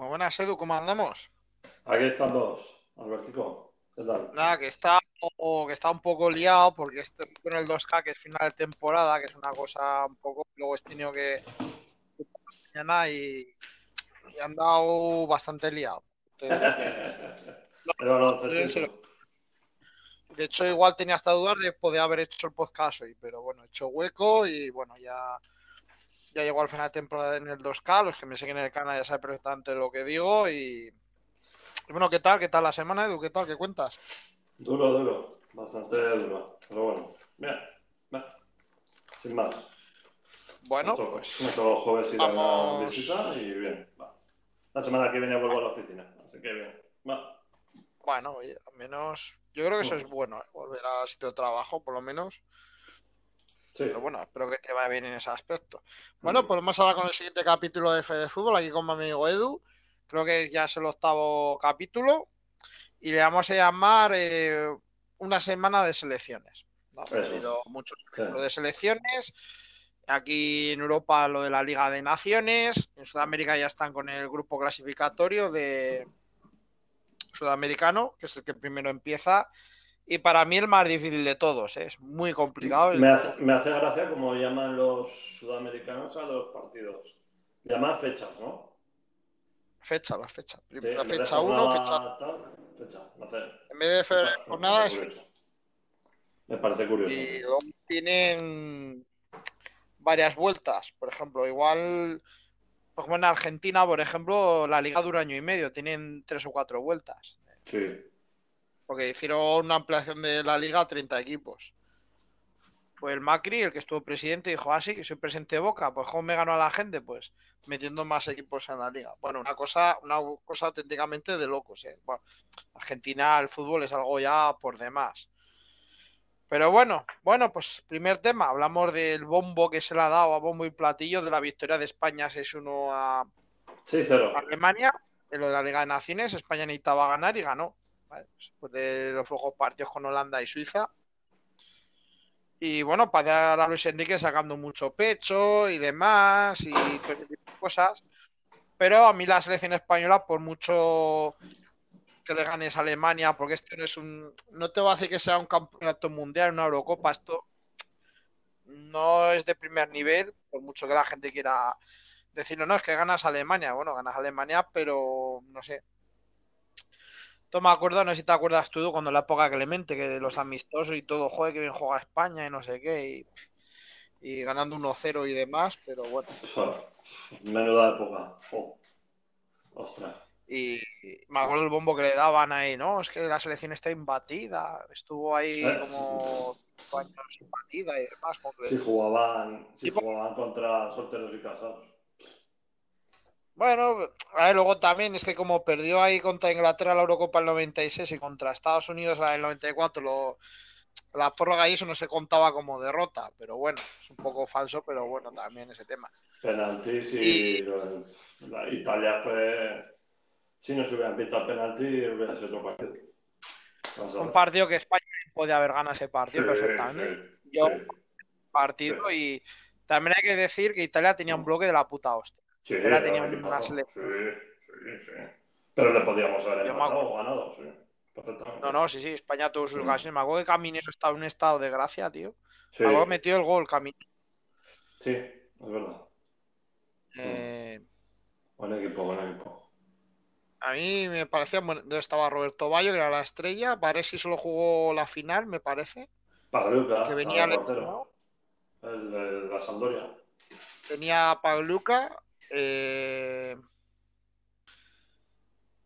Muy buenas, Edu, ¿cómo andamos? Aquí están dos, Albertico. ¿Qué tal? Nada, que está, que está un poco liado porque estoy con el 2K, que es final de temporada, que es una cosa un poco. Luego he tenido que. mañana y, y han dado bastante liado. Entonces, Pero no, de hecho, igual tenía hasta dudas de poder haber hecho el podcast hoy, pero bueno, he hecho hueco y bueno, ya, ya llegó al final de temporada en el 2K. Los que me siguen en el canal ya saben perfectamente lo que digo. Y, y bueno, ¿qué tal? ¿Qué tal la semana, Edu? ¿Qué tal? ¿Qué cuentas? Duro, duro. Bastante duro. Pero bueno, bien. bien. Sin más. Bueno, Me pues. me jueves ir a la visita y bien. va. La semana que viene vuelvo a la oficina. Así que bien. Va. Bueno, oye, al menos yo creo que eso es bueno, ¿eh? volver al sitio de trabajo, por lo menos. Sí. Pero bueno, espero que te vaya bien en ese aspecto. Bueno, pues vamos ahora con el siguiente capítulo de Fede Fútbol, aquí con mi amigo Edu. Creo que ya es el octavo capítulo. Y le vamos a llamar eh, una semana de selecciones. ¿no? Ha Eso. habido muchos Sí. de selecciones. Aquí en Europa lo de la Liga de Naciones. En Sudamérica ya están con el grupo clasificatorio de sudamericano, que es el que primero empieza. Y para mí el más difícil de todos. ¿eh? Es muy complicado. Me hace, me hace gracia como llaman los sudamericanos a los partidos. Llaman fechas, ¿no? Fecha, la fecha. Sí, de fecha 1, jornada fecha. En vez de fe- me parece jornada es curioso. fecha. Me parece curioso. Y luego tienen varias vueltas. Por ejemplo, igual. Pues como en Argentina, por ejemplo, la liga dura año y medio. Tienen tres o cuatro vueltas. Sí. Porque hicieron una ampliación de la liga a 30 equipos. Fue el Macri el que estuvo presidente y dijo, ah, sí, que soy presidente de Boca, pues ¿cómo me ganó a la gente? Pues metiendo más equipos en la liga. Bueno, una cosa, una cosa auténticamente de locos, ¿eh? Bueno, Argentina, el fútbol es algo ya por demás. Pero bueno, bueno, pues primer tema, hablamos del bombo que se le ha dado a bombo y platillo de la victoria de España 6-1 a 6-0. Alemania, en lo de la Liga de Naciones, España necesitaba ganar y ganó. Después de los flojos partidos con Holanda y Suiza. Y bueno, para a Luis Enrique sacando mucho pecho y demás y todo tipo de cosas. Pero a mí la selección española, por mucho que le ganes a Alemania, porque esto no es un. No te va a decir que sea un campeonato mundial, una Eurocopa, esto no es de primer nivel, por mucho que la gente quiera decirlo, no, es que ganas a Alemania. Bueno, ganas a Alemania, pero no sé. Todo me acuerdo, no sé si te acuerdas tú cuando la época Clemente, que de los amistosos y todo, joder, que bien juega España y no sé qué, y, y ganando 1-0 y demás, pero bueno. Menuda época. Oh. Ostras. Y, y me acuerdo el bombo que le daban ahí, no, es que la selección está imbatida, estuvo ahí Eh. como cinco años imbatida y demás. como que- Si jugaban, si jugaban contra solteros y casados. Bueno, a ver, luego también es que como perdió ahí contra Inglaterra la Eurocopa el 96 y contra Estados Unidos la del 94, lo, la prórroga y eso no se contaba como derrota, pero bueno, es un poco falso, pero bueno, también ese tema. Penaltis y, Y- lo- la Italia fue. Si no se hubieran pitado penalti, hubiera sido otro partido. Vamos Un partido que España podía haber ganado ese partido Sí, perfectamente. sí, Yo- sí, Partido y también hay que decir que Italia tenía un bloque de la puta hostia. Sí, era tenía un selección. Sí, sí, sí. Pero le podíamos haber empatado ganado, sí. No, no, sí, sí, España tuvo sus ocasiones. Me acuerdo que Caminero estaba en un estado de gracia, tío. Sí, Me metió el gol Caminero. sí, es verdad. Eh, Buen equipo, buen equipo. A mí me parecía, bueno, estaba Roberto Bayo, que era la estrella. Varesi solo jugó la final, me parece. Pagliuca, Que venía. El de la Sampdoria. Tenía a Pagluca. Eh,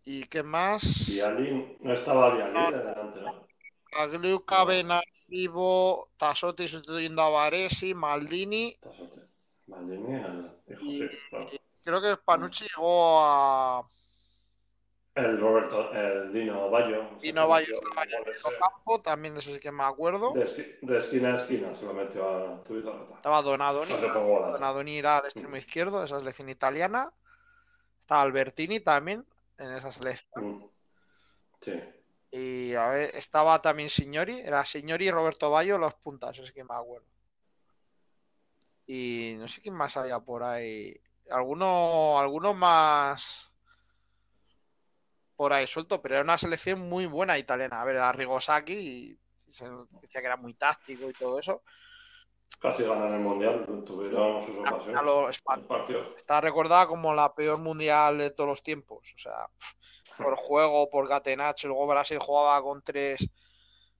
¿Y qué más? Vialin, no estaba Vialin No. de delante, ¿no? Benavivo, Tasotti sustituyendo a Varesi, Maldini. Tasote. Maldini, Y- claro. Creo que Panucci llegó a El Roberto, el Dino Bayo. Dino Bayo estaba en el campo, también de eso sí que me acuerdo. De, esqui- de esquina a esquina lo metió a. Estaba Donadoni. No. Donadoni era al extremo izquierdo de esa selección italiana. Estaba Albertini también en esa selección. Mm. Sí. Y a ver, estaba también Signori. Era Signori y Roberto Bayo los puntas, eso sí que me acuerdo. Y no sé quién más había por ahí. Alguno, alguno más. Por ahí suelto, pero era una selección muy buena italiana. A ver, era Rigosaki y se decía que era muy táctico y todo eso. Casi ganan el mundial, tuvieron sus ocasiones. el está recordada como la peor mundial de todos los tiempos. O sea, por juego, por Gatenacho. Luego Brasil jugaba con tres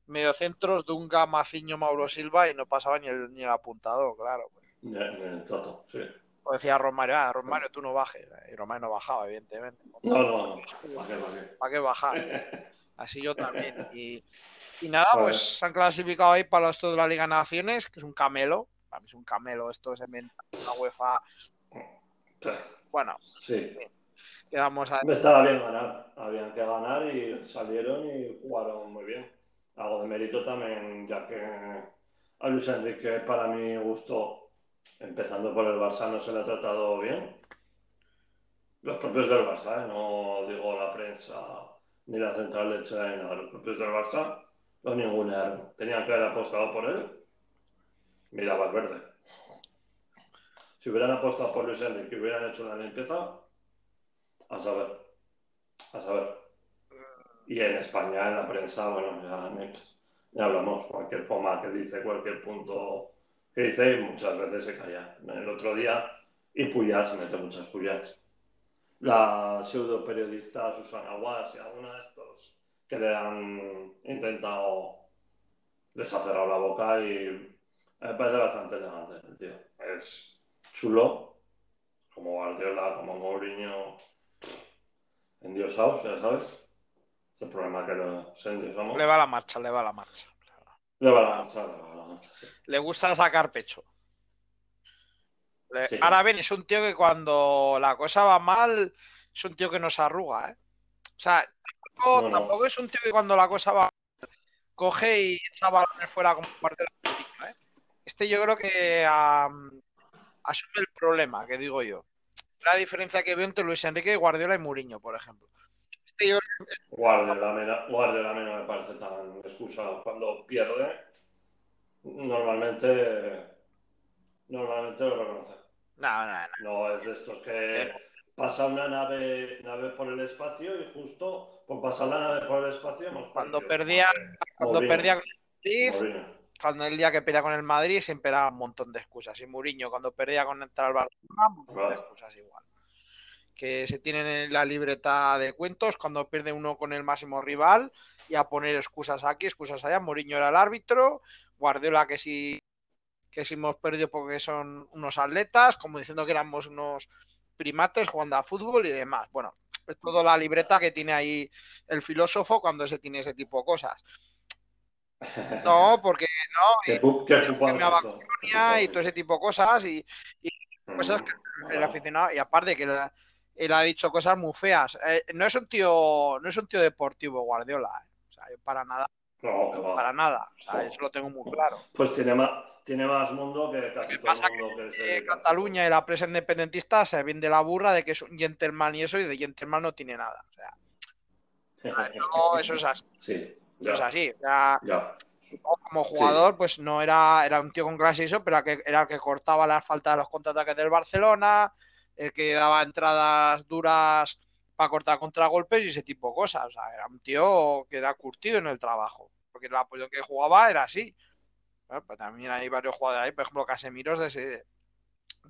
mediocentros, Dunga, Maciño, Mauro Silva y no pasaba ni el, ni el apuntador, claro. Ni- ni el trato, sí. O decía Romario, ah, Romario, tú no bajes. Y Romario no bajaba, evidentemente. No, no, ¿para qué, para qué? ¿Para qué bajar? Así yo también. Y, y nada, Vale. pues se han clasificado ahí para esto de la Liga Naciones, que es un camelo. Para mí es un camelo, esto se inventa la UEFA. Bueno, Sí. quedamos a... Estaba bien ganar, habían que ganar y salieron y jugaron muy bien. Algo de mérito también, ya que a Luis Enrique, para mi gusto, empezando por el Barça, no se le ha tratado bien. Los propios del Barça, ¿eh? no digo la prensa ni la central ni nada, los propios del Barça lo ningunearon. Tenían que haber apostado por él. Mira Valverde. Si hubieran apostado por Luis Enrique y hubieran hecho una limpieza, a saber. A saber. Y en España, en la prensa, bueno, ya, ya hablamos. Cualquier coma que dice, cualquier punto que dice, muchas veces se calla. El otro día, y Puyas mete muchas pullas. La pseudo periodista Susana Guas y alguna de estos que le han intentado les ha cerrado la boca y me parece bastante elegante el tío. Es chulo, como Guardiola, como Mourinho, endiosados, ya sabes. Es el problema que los endiosamos. Le va la marcha, le va la marcha. Le va la marcha, le va la marcha. Le gusta sacar pecho. Sí. Ahora bien, es un tío que cuando la cosa va mal, es un tío que no se arruga, ¿eh? O sea, tampoco, No, no. tampoco es un tío que cuando la cosa va mal, coge y echa balones fuera como parte de la política, ¿eh? Este yo creo que asume el problema, que digo yo. La diferencia que veo entre Luis Enrique, Guardiola y Mourinho, por ejemplo. Este yo Guardiola, me da- Guardiola no me parece tan excusado. Cuando pierde, normalmente, normalmente lo reconoce. no, no, no. No es de estos que pasa una nave, nave por el espacio y justo por pasar la nave por el espacio hemos Cuando perdía- Cuando Mourinho, perdía con el Madrid, Mourinho. cuando el día que perdía con el Madrid siempre era un montón de excusas. Y Mourinho cuando perdía con al Barcelona, un montón de excusas igual. Que se tienen en la libreta de cuentos cuando pierde uno con el máximo rival y a poner excusas aquí, excusas allá. Mourinho era el árbitro, Guardiola que si que si hemos perdido porque son unos atletas, como diciendo que éramos unos primates jugando a fútbol y demás. Bueno, es toda la libreta que tiene ahí el filósofo cuando se tiene ese tipo de cosas. No, porque no, ¿Qué, y- que me y todo es ese tipo de cosas y esto? cosas que Mm, el aficionado y aparte que él, él ha dicho cosas muy feas Eh, no es un tío no es un tío deportivo Guardiola eh. o sea, para nada No, que para nada. O sea, No. eso lo tengo muy claro. Pues tiene más, tiene más mundo que casi que todo pasa el mundo que Eh, al Cataluña y la prensa independentista se vende la burra de que es un gentleman y eso y de gentleman no tiene nada. O sea no, eso es así. Sí, eso es así o sea, ya. como jugador, pues no era, era un tío con clase y eso, pero era, que, era el que cortaba la falta de los contraataques del Barcelona, el que daba entradas duras para cortar contragolpes y ese tipo de cosas. O sea, era un tío que era curtido en el trabajo, porque el apoyo que jugaba era así. Bueno, pues también hay varios jugadores ahí, por ejemplo, Casemiros de ese, de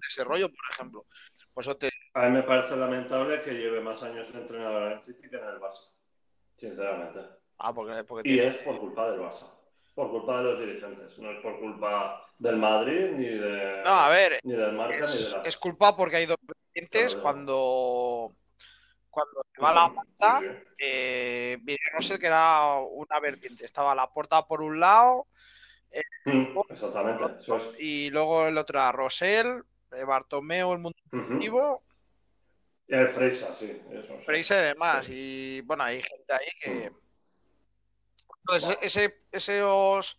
ese rollo, por ejemplo. Pues te, A mí me parece lamentable que lleve más años de entrenador en el City que en el Barça, sinceramente. ah, porque, porque Y tiene- es por culpa del Barça, por culpa de los dirigentes, no es por culpa del Madrid ni de No, a ver, ni del Marca ni es, de la es culpa porque hay dos Claro, cuando, cuando se va la sí. eh, sé que era una vertiente. Estaba la puerta por un lado Mm, Exactamente, es. y luego el otro era Rosell, eh, Bartomeu, el mundo Y el Freisa, sí, eso sí. Fraser y demás. Sí. Y bueno, hay gente ahí que. Mm. Entonces, ese, esos,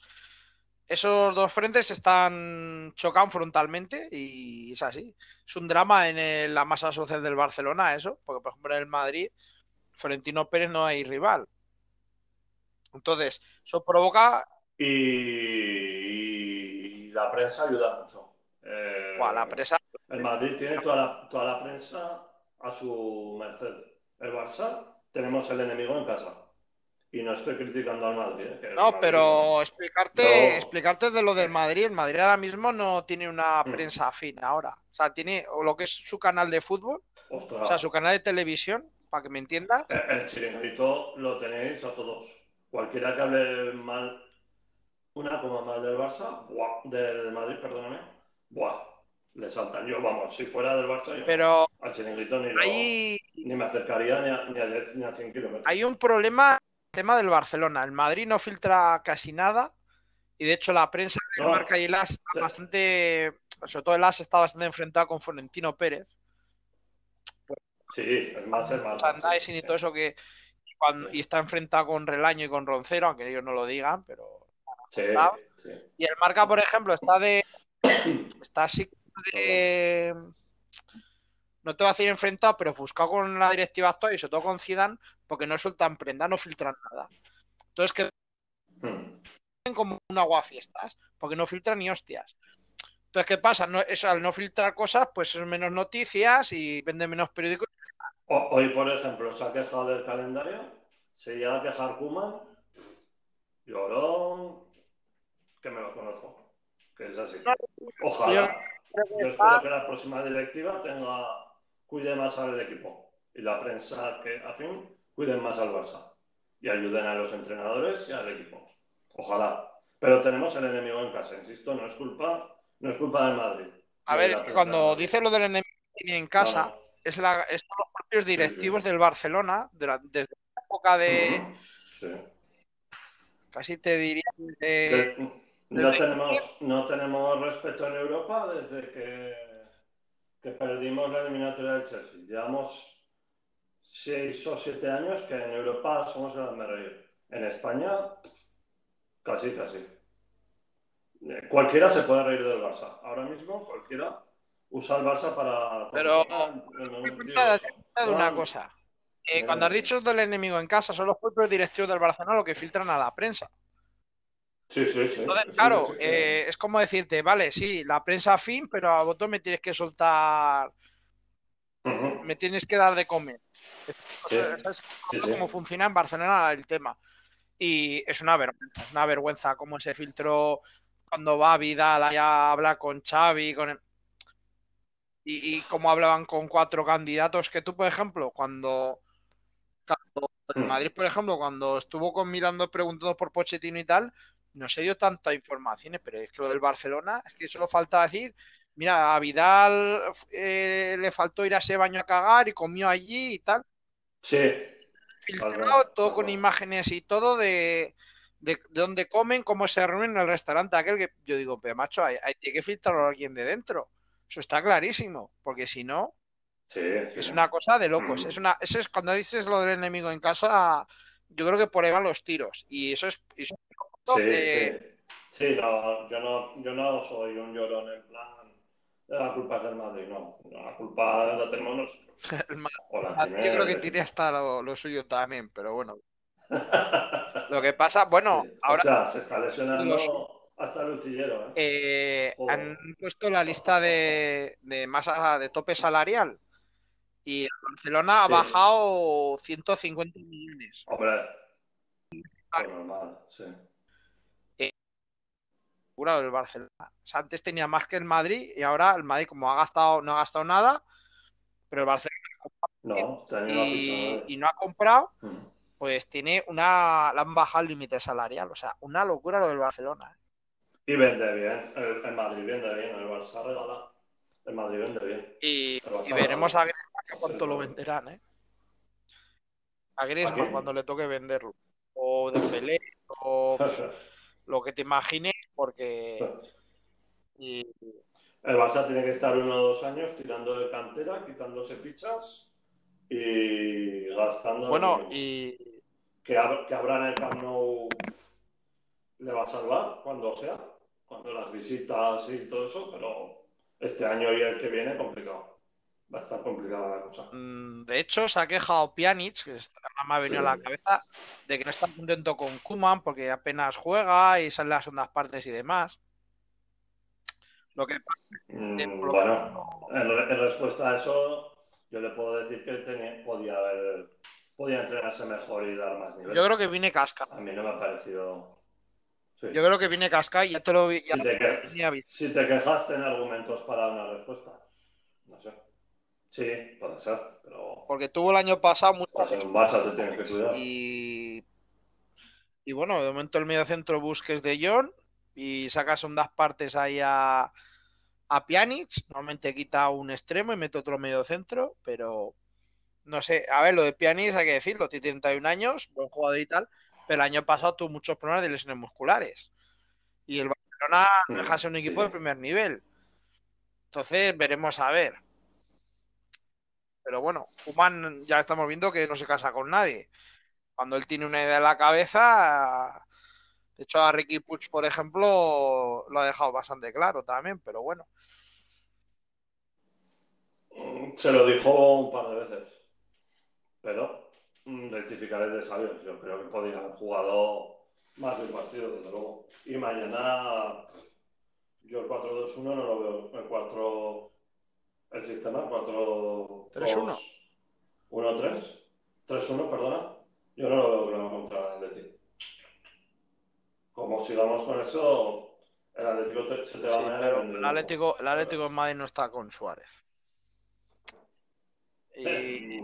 esos dos frentes están chocan frontalmente y es así. Es un drama en el- la masa social del Barcelona, eso, porque por ejemplo en el Madrid, Florentino Pérez no hay rival. Entonces, eso provoca Y... y la prensa ayuda mucho. Eh, la presa. El Madrid tiene toda la, toda la prensa a su merced. El Barça tenemos el enemigo en casa. Y no estoy criticando al Madrid. ¿eh? no, Madrid, pero explicarte, explicarte de lo del Madrid. El Madrid ahora mismo no tiene una mm. prensa afín ahora. O sea, tiene lo que es su canal de fútbol, o sea, su canal de televisión, para que me entiendas. El, el chiringuito lo tenéis a todos. Cualquiera que hable mal, una como mal del Barça, ¡buah! del Madrid, perdóname, ¡buah! le saltan. Yo, vamos, si fuera del Barça, yo pero al chiringuito ni, ni me acercaría ni a, ni, a, ni a 100 kilómetros. Hay un problema tema del Barcelona. El Madrid no filtra casi nada y de hecho la prensa de no, Marca y el AS está bastante, sobre todo el AS está bastante enfrentado con Florentino Pérez. Sí, es más, es más. sí, y todo eso que cuando, y está enfrentado con Relaño y con Roncero, aunque ellos no lo digan, pero sí, sí. y el Marca, por ejemplo, está de está así de no te va a decir enfrentado, pero buscado con la directiva actual y sobre todo con Zidane, porque no sueltan prenda, no filtran nada. Entonces que hmm. como un aguafiestas, porque no filtran ni hostias. Entonces, ¿qué pasa? No, eso, al no filtrar cosas, pues es menos noticias y venden menos periódicos. Hoy, por ejemplo, se ha quejado del calendario, se llega a quejar Kuman, llorón, que me los conozco, que es así. Ojalá. Yo espero que la próxima directiva tenga cuide más al equipo y la prensa que a fin cuiden más al Barça y ayuden a los entrenadores y al equipo. Ojalá. Pero tenemos el enemigo en casa, insisto, no es culpa, no es culpa del Madrid. A ver, es que cuando dice lo del enemigo en casa, no, no. es, la, es los propios directivos sí, sí. del Barcelona, de la, desde la época de. Sí. Casi te diría. De, de, no, tenemos, no tenemos respeto en Europa desde que que perdimos la eliminatoria del Chelsea. Llevamos seis o siete años que en Europa somos el reír. En España, casi, casi. Cualquiera se puede reír del Barça. Ahora mismo, cualquiera usa el Barça para. Pero. de una cosa. Eh, cuando has dicho del enemigo en casa, son los propios directivos del Barcelona los que filtran a la prensa. Sí, sí, sí. Entonces, claro, eh, es como decirte, vale, sí, la prensa fin, pero a vosotros me tienes que soltar, uh -huh. me tienes que dar de comer. O sea, cómo funciona en Barcelona el tema. Y es una vergüenza, es una vergüenza cómo se filtró cuando va Vidal allá a hablar con Xavi, con el... y, y cómo hablaban con cuatro candidatos que tú, por ejemplo, cuando, cuando en Madrid, por ejemplo, cuando estuvo con Mirando preguntando por Pochettino y tal, no se dio tantas informaciones, pero es que lo del Barcelona, es que solo falta decir, mira, a Vidal eh, le faltó ir a ese baño a cagar y comió allí y tal. Sí. Filtrado, todo con imágenes y todo de, de, de dónde comen, cómo se reúnen en el restaurante aquel que yo digo, pero macho, hay, hay tiene que filtrarlo a alguien de dentro. Eso está clarísimo, porque si no, sí, sí. es una cosa de locos. Es una, eso es cuando dices lo del enemigo en casa, yo creo que por ahí van los tiros. Y eso es, eso Sí, eh... sí. sí no, yo, no, yo no soy un llorón en plan. La culpa es del Madrid, no. La culpa la tenemos nosotros. Yo creo que tiene hasta lo, lo, suyo también, pero bueno. lo que pasa, bueno, sí. ahora. O sea, se está lesionando los... hasta el utillero. ¿eh? Eh, han puesto la lista de, de masa de tope salarial y Barcelona ha bajado 150 millones. Hombre, pues normal, sí del Barcelona. O sea, antes tenía más que el Madrid y ahora el Madrid, como ha gastado, no ha gastado nada, pero el Barcelona no, y, y, no ha comprado, hmm. pues tiene una. Le han bajado el límite salarial. O sea, una locura lo del Barcelona. ¿eh? Y vende bien. El, el, Madrid vende bien. El Barça regala. El Madrid vende bien. Y, y veremos a Griezmann cuánto lo venderán, ¿eh? A Griezmann cuando le toque venderlo. O de Pelé, o lo que te imagines porque... Y... El Barça tiene que estar uno o dos años tirando de cantera, quitándose fichas y gastando... Bueno, y... Que, ab que abran el Camp Nou le va a salvar cuando sea, cuando las visitas y todo eso, pero este año y el que viene complicado. Va a estar complicada la cosa. Mm, de hecho, se ha quejado Pjanic, que me ha venido sí. a la cabeza, de que no está contento con Kuman porque apenas juega y sale las segundas partes y demás. Lo que mm, bueno, en, en, respuesta a eso, yo le puedo decir que tenía, podía haber podía entrenarse mejor y dar más nivel. Yo creo que viene casca. A mí no me ha parecido. Sí. Yo creo que viene casca y ya te lo vi. ya Si te, que- si te quejaste en argumentos para una respuesta. No sé. Sí, puede ser, pero Porque tuvo el año pasado muchas estás en un Barça, te tienes que cuidar. y y bueno, de momento el medio centro busques de John y sacas ondas partes ahí a, a Pjanic, normalmente quita un extremo y mete otro medio centro, pero no sé, a ver, lo de Pjanic hay que decirlo, tiene 31 años, buen jugador y tal, pero el año pasado tuvo muchos problemas de lesiones musculares y el Barcelona no deja de ser un equipo Sí. de primer nivel. Entonces veremos a ver. Pero bueno, Kuman ya estamos viendo que no se casa con nadie. Cuando él tiene una idea en la cabeza, de hecho a Ricky Puig, por ejemplo, lo ha dejado bastante claro también, pero bueno. Se lo dijo un par de veces. Pero mm, rectificar es de sabios. Yo creo que podían haber jugado más de un partido, desde luego. Y mañana yo el 4-2-1 no lo veo. El 4. El sistema 4 3-1. 1-3. 3-1, perdona. Yo no lo veo claro contra el Atlético. Como sigamos con eso, el Atlético te- se te va Sí, a meter pero en el Atlético, el Atlético de Madrid no está con Suárez. Y,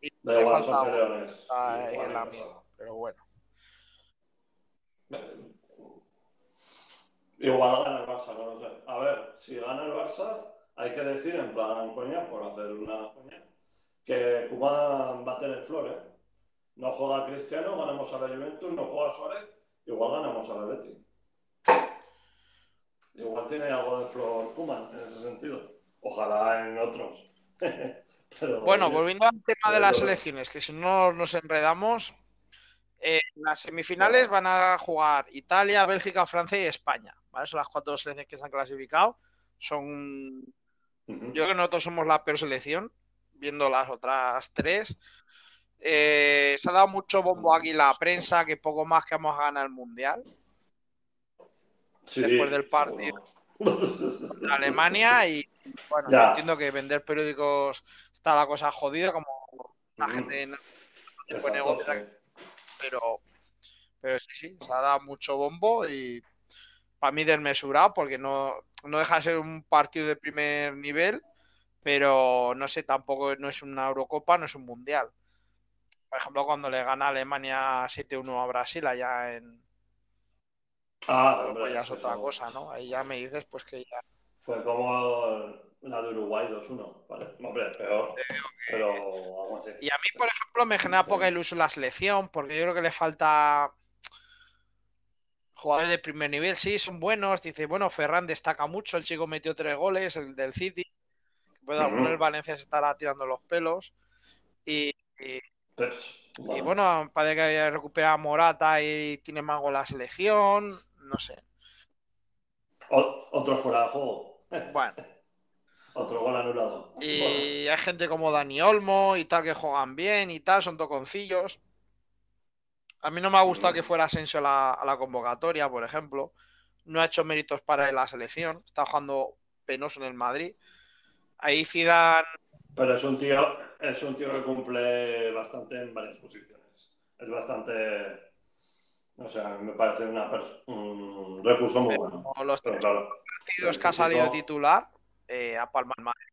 y Da igual, falta son peleones. a- Igual, el amigo, pero bueno. Igual gana el Barça, no lo sé. A ver, si gana el Barça, hay que decir, en plan coña, por hacer una coña, que Koeman va a tener flores. No juega Cristiano, ganamos a la Juventus, no juega Suárez, igual ganamos a la Leti. Igual tiene algo de flor Koeman en ese sentido. Ojalá en otros. Pero, Bueno, oye, volviendo al tema de las selecciones, que si no nos enredamos, eh, las semifinales van a jugar Italia, Bélgica, Francia y España. ¿vale? Son las cuatro selecciones que se han clasificado. Son Yo creo que nosotros somos la peor selección, viendo las otras tres. Eh, se ha dado mucho bombo aquí la prensa, que poco más que vamos a ganar el Mundial Sí, después del partido. contra Alemania. Y bueno, yo entiendo que vender periódicos está la cosa jodida, como la gente no tiene Exacto, negocio, sí. pero, pero sí, sí, se ha dado mucho bombo y para mí desmesurado, porque no, no deja de ser un partido de primer nivel, pero no sé, tampoco no es una Eurocopa, no es un Mundial. Por ejemplo, cuando le gana Alemania 7-1 a Brasil allá en... Ah, hombre, Pues ya es eso otra cosa, ¿no? Ahí ya me dices pues que ya... Fue como la de Uruguay 2-1, ¿vale? Hombre, peor, pero algo así. Y a mí, por ejemplo, me genera poca ilusión la selección, porque yo creo que le falta jugadores de primer nivel. Sí, son buenos. Dice, bueno, Ferran destaca mucho, el chico metió tres goles, el del City. Puede alguno el Valencia se estará tirando los pelos. Y, y- Pero, y bueno, parece que recupera a Morata y tiene más gol la selección. No sé. o- otro fuera de juego, Bueno, otro gol anulado. Bueno, y hay gente como Dani Olmo y tal que juegan bien y tal, son toconcillos. A mí no me ha gustado que fuera Asensio a la, a la convocatoria, por ejemplo. No ha hecho méritos para la selección. Está jugando penoso en el Madrid. Ahí Zidane, pero es un tío, es un tío que cumple bastante en varias posiciones. Es bastante, o sea, me parece una un recurso muy bueno. los Pero claro, partidos que ha salido titular, eh, a Palma Madrid.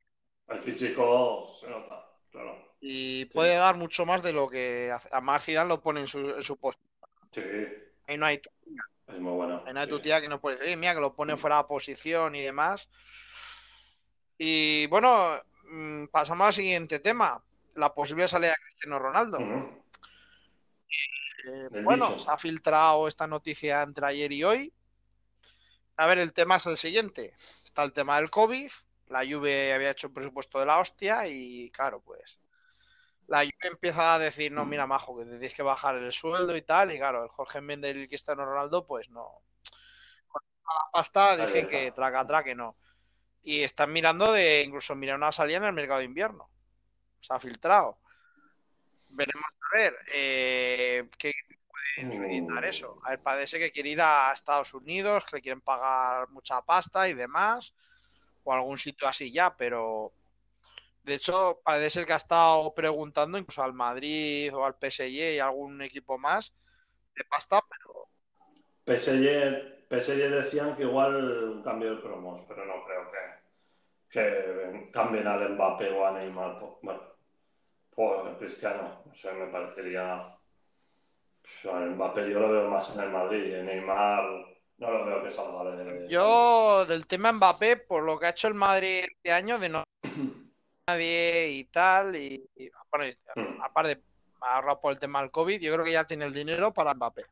el físico se nota, claro. Y puede dar mucho más de lo que. Además Zidane lo pone en su, en su puesto. Sí, Ahí no hay, es muy bueno. ahí no hay sí. tu tía que no puede decir, "Eh, mira, que lo pone fuera de posición y demás. Y bueno, mm, pasamos al siguiente tema. La posible salida de Cristiano Ronaldo. Eh, bueno, bicho. se ha filtrado esta noticia entre ayer y hoy. A ver, el tema es el siguiente. Está el tema del COVID. La Juve había hecho un presupuesto de la hostia y claro, pues la Juve empieza a decir, no, mira, majo, que tenéis que bajar el sueldo y tal. Y claro, el Jorge Méndez y el Cristiano Ronaldo, pues no. Con la pasta dicen que traca, traque, no. Y están mirando de incluso mirar una salida en el mercado de invierno. Se ha filtrado. Veremos a ver eh, qué puede Mm. eso. A ver, parece que quiere ir a Estados Unidos, que le quieren pagar mucha pasta y demás, o algún sitio así ya, pero De hecho, parece ser que ha estado preguntando incluso al Madrid o al PSG y algún equipo más de pasta, pero PSG, PSG decían que igual un cambio de cromos, pero no creo que, que cambien al Mbappé o a Neymar. Bueno, por Cristiano, no sé, me parecería. pues, al Mbappé yo lo veo más en el Madrid, en Neymar no lo veo que salga de. yo del tema Mbappé, por lo que ha hecho el Madrid este año, de no nadie y tal, y, y, bueno, y- Mm. aparte, ahorrado por el tema del COVID, yo creo que ya tiene el dinero para Mbappé.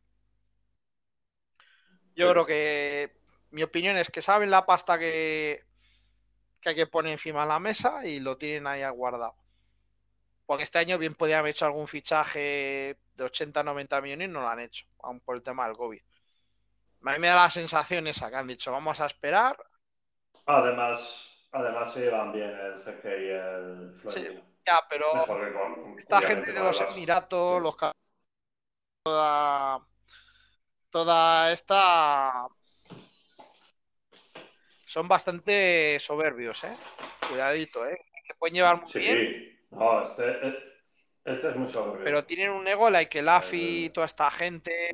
Yo Sí. creo que mi opinión es que saben la pasta que, que hay que poner encima de la mesa y lo tienen ahí guardado. Porque este año bien podían haber hecho algún fichaje de 80, 90 millones y no lo han hecho, aún por el tema del COVID. A mí me da la sensación esa que han dicho, vamos a esperar. Además, además se llevan bien el CK y el Florentino. Ya, pero con. esta gente de los el. Emiratos, Sí. los toda, toda esta son bastante soberbios, ¿eh? Cuidadito, ¿eh? Se pueden llevar muy bien, Sí, no, este, este es muy soberbio. pero tienen un ego, like el AFI, Eh, toda esta gente.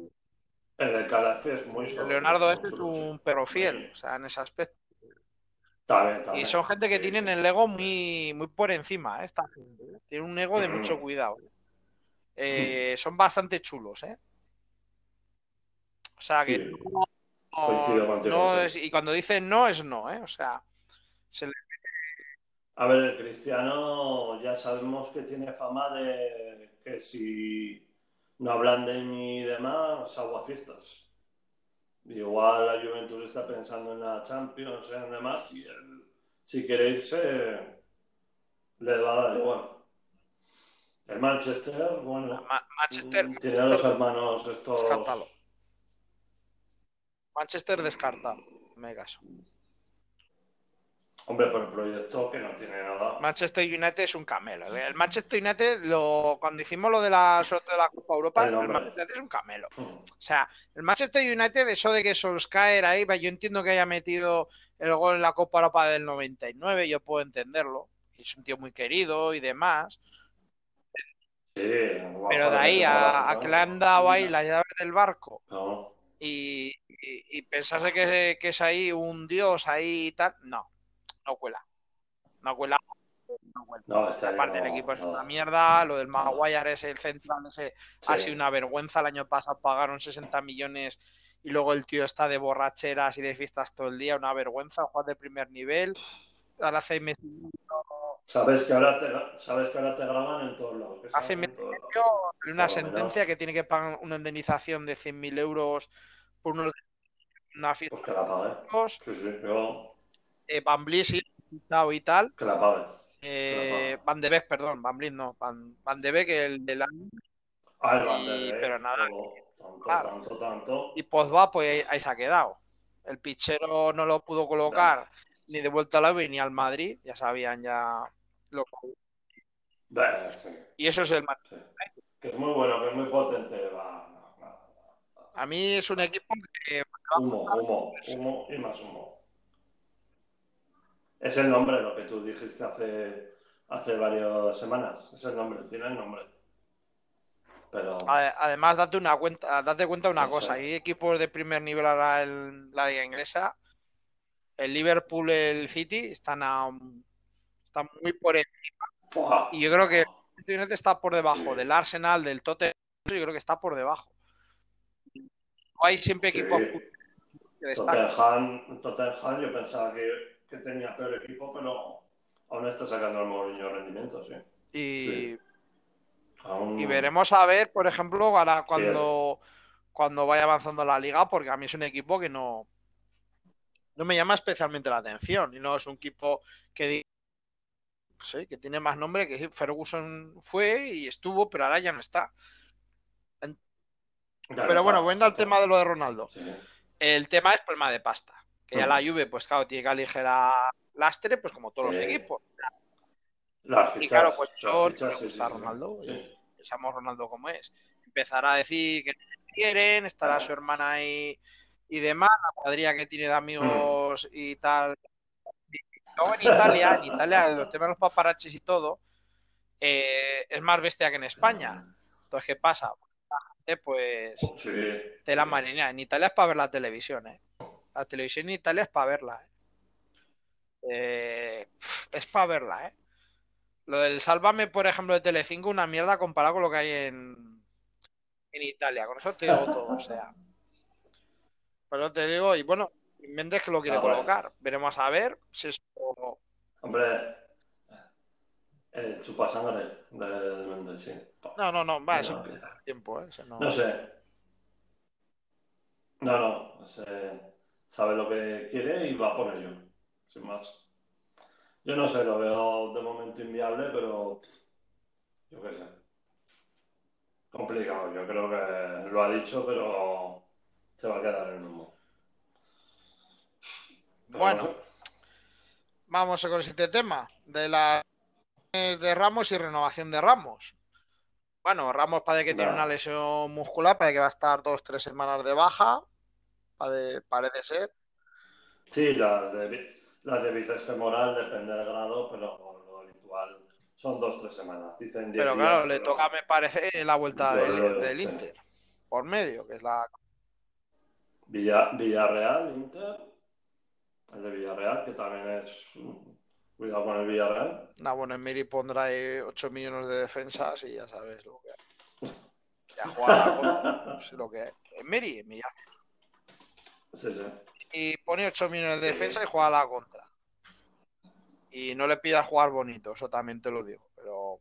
El de es muy El soberbio. Leonardo este es sí. un perro fiel, o sea, en ese aspecto. Y son gente que Sí, tienen el ego muy, muy por encima, ¿eh? esta gente. ¿eh? Tienen un ego de mucho cuidado. Eh, son bastante chulos, ¿eh? O sea que Sí, no, no es, y cuando dicen no es no, ¿eh? O sea, se le- A ver, el Cristiano ya sabemos que tiene fama de que si no hablan de mí y demás, aguafiestas. Igual la Juventus está pensando en la Champions, en demás, y él, si quiere irse, le va a dar igual. El Manchester, bueno, Ma- Manchester, mm, tiene a los hermanos estos... Descártalo. Manchester descarta, me caso. Hombre, por el proyecto que no tiene nada. Manchester United es un camelo. El Manchester United, lo, cuando hicimos lo de la de la Copa Europa, El. Manchester United es un camelo. Mm. O sea, el Manchester United, eso de que Solskjaer ahí, yo entiendo que haya metido el gol en la Copa Europa del 99, yo puedo entenderlo. Es un tío muy querido y demás. Sí, Pero de ahí a, a que le han dado ahí las llaves del barco No, y, y, y pensarse que, que es ahí un dios ahí y tal, no, no cuela. No cuela. No cuela. no, Aparte, el equipo es no. una mierda. Lo del Maguire es el central, ese ha Sí. sido una vergüenza. El año pasado pagaron 60 millones y luego el tío está de borracheras y de fiestas todo el día. Una vergüenza. Juega de primer nivel. Ahora hace mes y medio, Sabes que ahora te, sabes que ahora te graban en todos lados. hace salen mes en todos lados. salió una sentencia que tiene que pagar una indemnización de 100.000 euros por unos, una fiesta. Pues que la pague. Sí, sí, yo Eh, Van Vliet, sí, y tal. Eh. Van de Beek, perdón, Van no. Van, Van de Beek, el del año. Ah, el Y- Van der Beek, pero nada, Tanto, claro. tanto, tanto. Y Pogba, pues ahí, se ha quedado. El pichero no lo pudo colocar ni de vuelta a la U ni al Madrid. Ya sabían ya lo que... Bah, sí, Y eso es el Madrid. sí. Que es muy bueno, que es muy potente. Va. A mí es un equipo que Humo, humo, humo y más humo. Es el nombre, lo que tú dijiste hace, hace varias semanas. Es el nombre, tiene el nombre. Pero ade- además date una cuenta, date cuenta de una No cosa, sé. hay equipos de primer nivel ahora en la liga inglesa. El Liverpool, el City están a, están muy por encima. Y yo creo que el United está por debajo Sí. del Arsenal, del Tottenham, yo creo que está por debajo. Hay siempre Sí. equipos que destacan. Tottenham, Tottenham yo pensaba que, que tenía peor equipo, pero aún está sacando el Mourinho rendimiento, sí. Y, Sí. Aún- y veremos a ver, por ejemplo, ahora cuando, cuando vaya avanzando la liga, porque a mí es un equipo que no, no me llama especialmente la atención. Y no es un equipo que, sí, que tiene más nombre que Ferguson fue y estuvo, pero ahora ya no está. Pero no bueno, volviendo al tema de lo de Ronaldo. Sí. El tema es problema de pasta. Que ya Mm. la Juve, pues claro, tiene que aligerar lastre, pues como todos los equipos. Las Y claro, pues yo fichas, me gusta. Ronaldo. Pensamos Ronaldo como es. Empezará a decir que no quieren, estará su hermana y, y demás, la cuadrilla que tiene de amigos y tal. luego en Italia, en Italia, los temas de los paparachis y todo, eh, es más bestia que en España. Entonces, ¿qué pasa? La gente, pues, Sí. de la marinera. En Italia es para ver la televisión, ¿eh? La televisión en Italia es para verla, ¿eh? Eh, es para verla, ¿eh? Lo del Sálvame, por ejemplo, de Telecinco, una mierda comparado con lo que hay en, en Italia. Con eso te digo todo, o sea. Por eso te digo, y bueno, Méndez que lo quiere Ah, bueno. colocar. Veremos a ver si eso... Hombre, el chupasangre del Méndez, sí. No, no, no, va, eso empieza. tiempo, ¿eh? Ese no- No sé. No, no. Sabe lo que quiere y va por ello. Sin más. Yo no sé, lo veo de momento inviable, pero yo qué sé. Complicado. Yo creo que lo ha dicho, pero se va a quedar en humo. Pero Bueno. no sé. Vamos con siguiente tema, de la de Ramos y renovación de Ramos. Bueno, Ramos parece que tiene una lesión muscular, parece que va a estar dos, tres semanas de baja, parece, ser. Sí, las de, las de bíceps femoral depende del grado, pero lo habitual son dos, tres semanas. Dicen Pero días, claro, le pero- toca, me parece, la vuelta del, del sí. Inter, por medio, que es la... Villa- Villarreal, Inter. El de Villarreal, que también es. Cuidado con el Villarreal. Nah, bueno, Emery pondrá ahí 8 millones de defensas y ya sabes lo que hay. Ya jugará contra, es lo que hay. Emery, Emery hace Sí, sí. y pone 8 millones de defensa y juega a la contra. Y no le pidas jugar bonito, eso también te lo digo. Pero...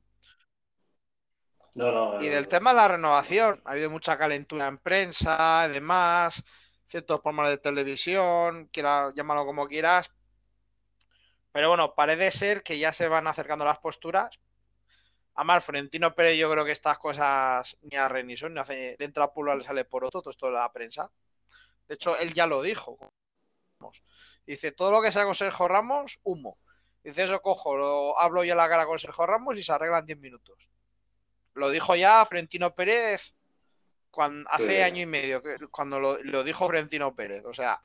No, no. Y eh, del tema de la renovación, ha habido mucha calentura en prensa, además, ciertos programas de televisión, quiera, llámalo como quieras. Pero bueno, parece ser que ya se van acercando las posturas. Además, Florentino Pérez, yo creo que estas cosas ni a Reni son, ni hace, de entrada pueblo le sale por otro, todo esto de la prensa. De hecho, él ya lo dijo. Dice, todo lo que sea con Sergio Ramos, humo. Dice, eso cojo, lo hablo yo a la cara con Sergio Ramos y se arreglan 10 minutos. Lo dijo ya Florentino Pérez cuando, hace Sí. año y medio, cuando lo, lo dijo Florentino Pérez. O sea,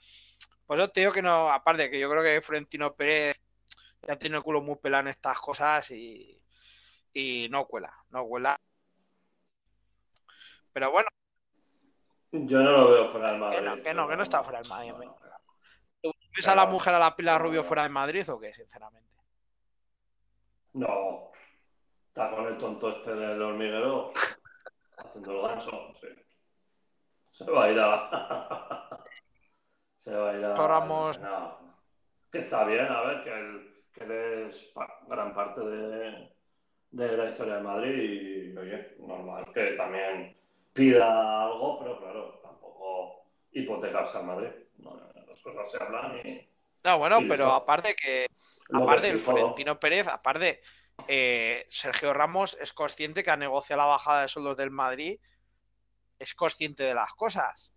pues yo te digo que no, aparte que yo creo que Florentino Pérez ya tiene el culo muy pelado en estas cosas y, y no cuela, no cuela. Pero bueno, Yo no lo veo fuera del que Madrid. no, que no, que no está fuera del Madrid. No. ¿tú ves a la mujer a la Pilar Rubio fuera de Madrid o qué, sinceramente? No. Está con el tonto este del hormiguero haciendo el ganso. Sí. Se va a ir a. Se va a ir a. No. Que está bien, a ver, que él, que él es gran parte de, de la historia de Madrid y, oye, normal que también pida algo, pero claro, tampoco hipotecarse al Madrid. No, las cosas se hablan y. No, bueno, Y pero aparte que aparte sí el jodo. Florentino Pérez, aparte eh, Sergio Ramos es consciente que ha negociado la bajada de sueldos del Madrid, es consciente de las cosas.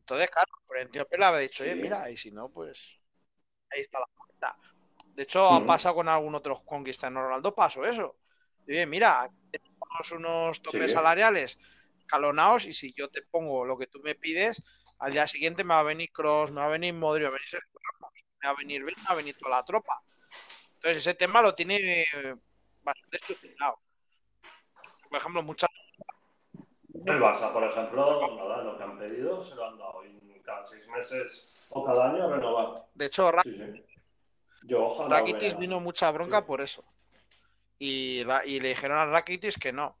Entonces, claro, Florentino Pérez le había dicho, oye, Sí. mira, y si no, pues ahí está la puerta. De hecho, ha pasado con algún otro con Cristiano Ronaldo, pasó eso. Y, Oye, mira, tenemos unos topes Sí. salariales calonados y si yo te pongo lo que tú me pides, al día siguiente me va a venir Cross, me va a venir Modric, me va a venir Sergio Ramos, me va a venir Bale, me va a venir toda la tropa. Entonces ese tema lo tiene eh, bastante estructurado. Por ejemplo, muchas El Barça, por ejemplo, nada, lo que han pedido se lo han dado y cada seis meses o cada año renovar. de hecho, Ra- Sí, sí. Yo ojalá Rakitic vea. vino mucha bronca Sí. por eso. Y, y le dijeron a Rakitic que no.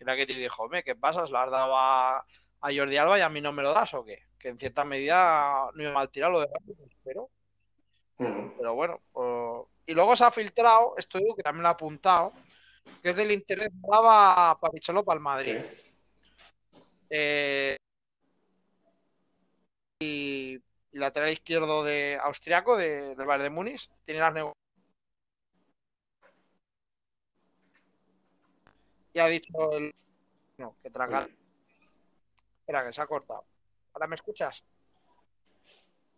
Y Rakitic dijo, hombre, ¿qué pasa? ¿Se lo has dado a, a Jordi Alba y a mí no me lo das o qué? Que en cierta medida no iba mal tirado lo de Rakitic, pero, pero bueno. pues- Y luego se ha filtrado, esto digo que también lo ha apuntado, que es del interés daba para ficharlo para el Madrid. Sí. Eh, y, lateral izquierdo de austriaco de, del Bayern de Múnich tiene las nego- ha dicho el no, que tranca espera que se ha cortado ahora me escuchas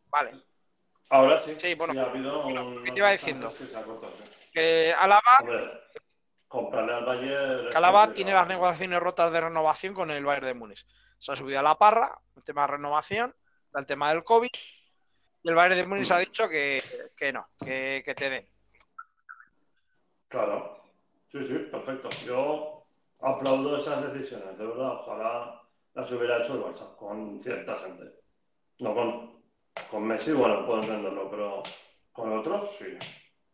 vale Ahora sí. Sí, bueno, ha bueno, ¿qué te iba diciendo? que se ha cortado, sí. que Alaba, Hombre, comprarle al Bayern. que Alaba tiene las negociaciones rotas de renovación con el Bayern de Múnich se ha subido a la parra el tema de renovación el tema del COVID Y el Bayern de Múnich ha dicho que, que no, que, que te den. Claro. Sí, sí, perfecto. Yo aplaudo esas decisiones, de verdad. Ojalá las hubiera hecho el Barça con cierta gente. No con, con Messi, bueno, puedo entenderlo, pero con otros sí.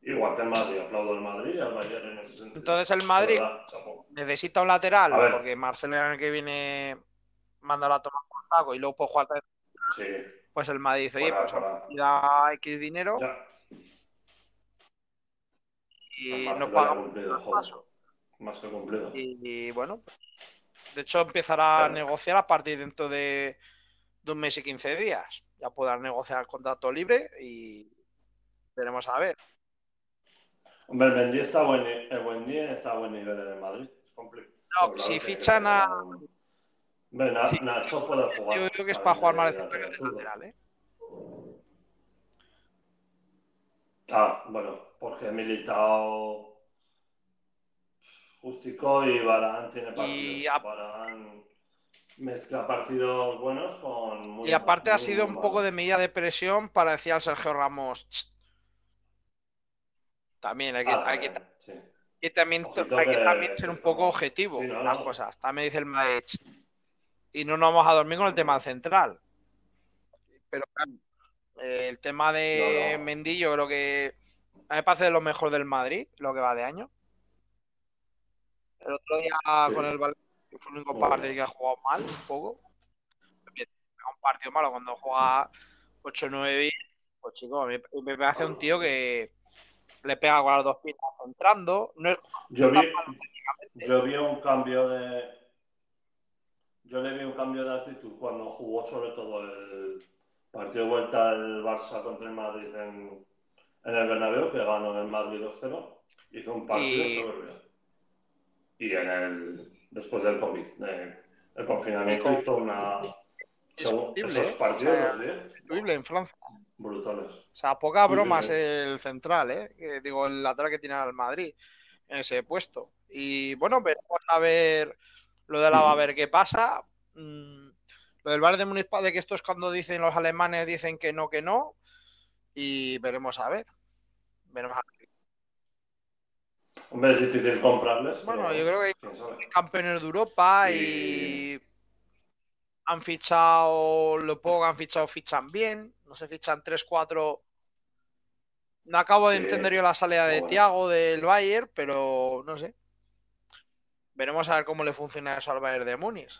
Igual que el Madrid, aplaudo el Madrid y al Bayern en ese sentido. Entonces el Madrid verdad, necesita un lateral, A ver. porque Marcelo el año que viene manda la toma por saco y luego puede jugar. Sí, Pues el Madrid dice, oye, pues fuera. da X dinero ya. y Marcelo no ya ha pagamos el joder. paso. Más que cumplido. Y, y, bueno, de hecho empezará a negociar a partir dentro de, de un mes y 15 días. Ya podrán negociar el contrato libre y veremos a ver. Hombre, el Mendy está buen, el Mendy está a buen nivel en el Madrid. Es complicado. No, Claro, si que fichan a- Hombre, Na- Sí. Nacho puede jugar. Yo creo que es para jugar más de que de lateral, ¿eh? Ah, bueno, porque Militao, Justico y Barán tiene partidos. Y a- mezcla partidos buenos con muy Y aparte ha sido un poco de medida de presión para decir al Sergio Ramos. También hay que, Ah, hay que, también, sí. que también, Ojito hay que que- también ser un poco objetivo Sí, no, las no. cosas. También dice el Madrid. "Ch". Y no nos vamos a dormir con el tema central. Pero eh, el tema de No, no. Mendy, yo creo que a mí me parece de lo mejor del Madrid, lo que va de año. El otro día Sí. con el Valencia, que fue el único partido que ha jugado mal, un poco. Un partido malo cuando juega 8-9 bien. Pues chico, a mí me me hace un tío que le pega con las dos piernas entrando. No es Yo vi, malo yo vi un cambio de. Yo le vi un cambio de actitud cuando jugó sobre todo el partido de vuelta del Barça contra el Madrid en, en el Bernabéu, que ganó el Madrid 2-0. Hizo un partido Y- soberbio. Y en el, después del COVID, el confinamiento, hizo una. Discutible, esos ¿eh? partidos, O sea, los 10, Increíble en Francia. brutales. O sea, pocas Sí, sí, bromas sí. el central, ¿eh? Digo, el lateral que tiene al Madrid en ese puesto. Y bueno, veremos a ver lo de la va a ver qué pasa. Mm, lo del Bayern de Múnich, de que esto es cuando dicen los alemanes, dicen que no, que no. Y veremos a ver. Veremos a ver. Hombre, es difícil comprarles. Bueno, pero yo creo que hay campeones de Europa Y- y han fichado lo poco que han fichado, fichan bien. No se fichan 3-4. No acabo de Sí, entender yo la salida de bueno. Thiago del Bayern, pero no sé. Veremos a ver cómo le funciona eso al Bayern de Múnich.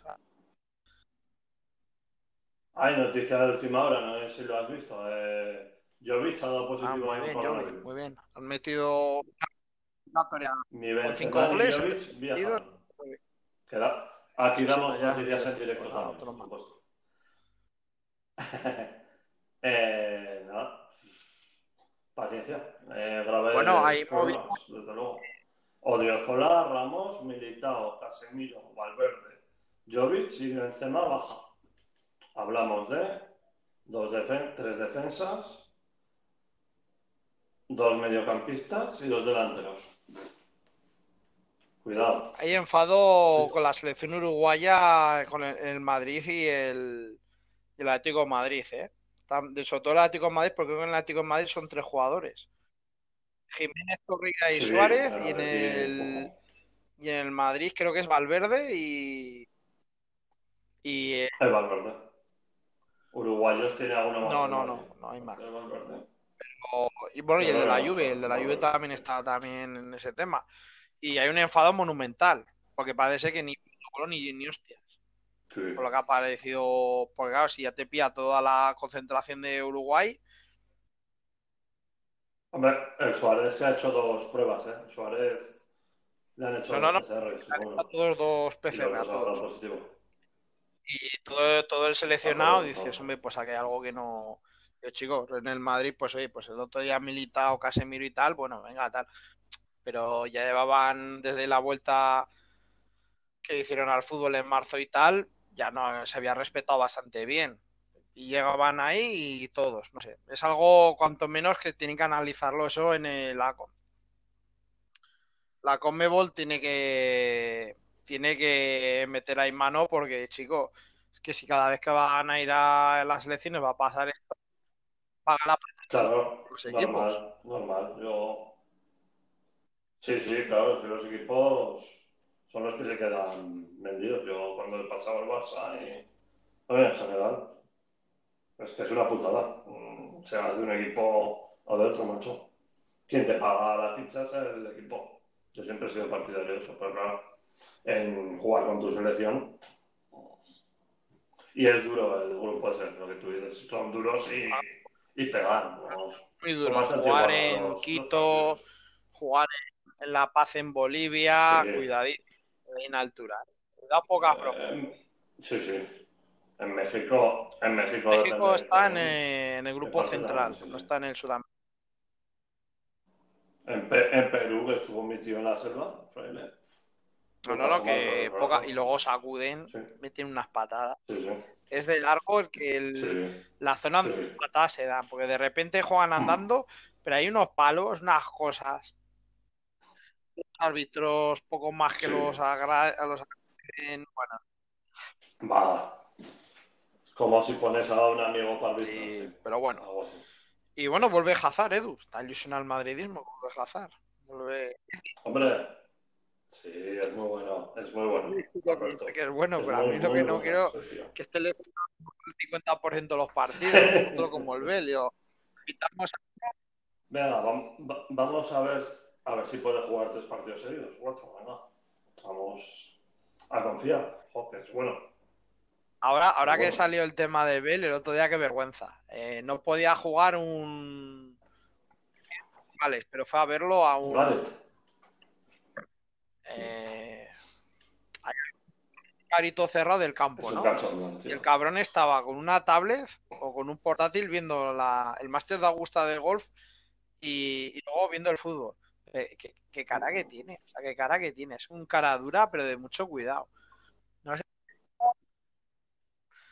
Hay noticias de última hora, no sé si lo has visto. Eh, Jovic ha dado Ah, positivo muy en bien, Jovi, coronavirus. muy bien. Han metido una victoria. Ni Benzema ni Jovic viajaron. Queda- Aquí damos noticias en directo también, por supuesto. Eh, nada. Paciencia. Eh, Bueno, hay problemas, desde luego. Odriozola, Ramos, Militao, Casemiro, Valverde, Jovic y Benzema baja. Hablamos de dos defen- tres defensas, dos mediocampistas y dos delanteros. Cuidado. Hay enfado con la selección uruguaya, con el, el Madrid y el, y el Atlético de Madrid, ¿eh? De sobre todo el Atlético de Madrid, porque creo que en el Atlético de Madrid son tres jugadores. Jiménez, Torreira y Sí, Suárez, y en el, y en el Madrid creo que es Valverde y... Y eh, El Valverde. Uruguayos tiene alguno más. no, no, no, no hay más. El Valverde. O- y bueno, y el de la Juve, el de la Juve también está también en ese tema. Y hay un enfado monumental, porque parece que ni ni, ni hostias. Sí. Por lo que ha parecido, porque claro, si ya te pilla toda la concentración de Uruguay, Hombre, el Suárez se ha hecho dos pruebas, ¿eh? El Suárez le han hecho No, dos no. PCR, han todos dos Y PCR a dado todos. Y todo, todo el seleccionado dices, hombre, pues aquí hay algo que no. Yo, chicos, en el Madrid, pues oye, pues el otro día militado Casemiro y tal, bueno, venga, tal. Pero ya llevaban desde la vuelta que hicieron al fútbol en marzo y tal, ya no se había respetado bastante bien. Y llegaban ahí y todos, no sé. Es algo cuanto menos que tienen que analizarlo eso en el ACOM. La Conmebol tiene que tiene que meter ahí mano porque, chico, es que si cada vez que van a ir a las elecciones va a pasar esto, paga la Claro, los equipos. normal, normal. Yo... Sí, sí, claro, si los equipos son los que se quedan vendidos. Yo cuando he pasado el Barça y... Bueno, en general, es que es una putada. Mm, Seas de un equipo o de otro, macho. Quien te paga las fichas es el equipo. Yo siempre he sido partidario de eso, pero claro, en jugar con tu selección. Y es duro el grupo ese, lo que tú dices. Son duros y, y pegan. vamos. muy duro. Jugar en los- Quito, jugar en, La Paz en Bolivia, Sí. cuidadito, en altura. Da pocas. Eh, sí, sí. En México, en México, México está en, el grupo central, sí, no está en el Sudamericano. en, Pe- en Perú, que estuvo mi tío en la selva, fraile. No, no, no, que poca, y luego sacuden, meten unas patadas. sí, sí. Es de largo el que el- sí. la zona Sí. patadas se dan, porque de repente juegan andando, pero hay unos palos, unas cosas. Los árbitros, poco más que Sí. los agra los agradecen. Bueno, Va. Como si pones a un amigo para y- pero bueno. Y bueno, vuelve Hazard, Edu. Está ilusionado el madridismo, vuelve Hazard. Vuelve... Hombre, sí, es muy bueno, es muy bueno. Que es bueno, Es pero a muy, mí lo que no bueno quiero tío. que este le el 50% de los partidos, otro como el Belio. Quitamos Venga, vam- va- vamos a ver, a ver si puede jugar tres partidos seguidos, cuatro, venga. Vamos a confiar. Joder, es bueno. Ahora, ahora que Bueno. salió el tema de Bale, el otro día, qué vergüenza. Eh, no podía jugar un. Vale, pero fue a verlo a un. Gareth. Eh, carito cerrado del campo, ¿no? Y el cabrón estaba con una tablet o con un portátil viendo la, el Máster de Augusta de golf y, y luego viendo el fútbol. Eh, ¿Qué, qué cara que tiene, o sea, qué cara que tiene. Es un cara dura, pero de mucho cuidado.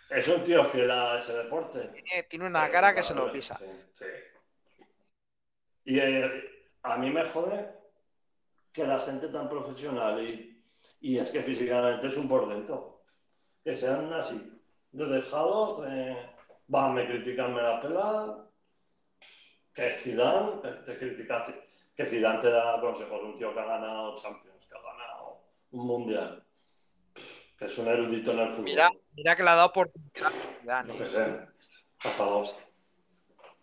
Es un tío fiel a ese deporte. Tiene, tiene una Es cara un que se lo pisa. Sí, sí. Y eh, a mí me jode que la gente tan profesional y, y es que físicamente es un portento. Que sean así, de dejados, de, va, me critican, me la pela. Que Zidane, que te critica, que Zidane te da consejos, un tío que ha ganado Champions, que ha ganado un Mundial, que es un erudito en el fútbol. Mira, mira que le ha dado. Zidane, Yo qué ¿eh? sé, cazador.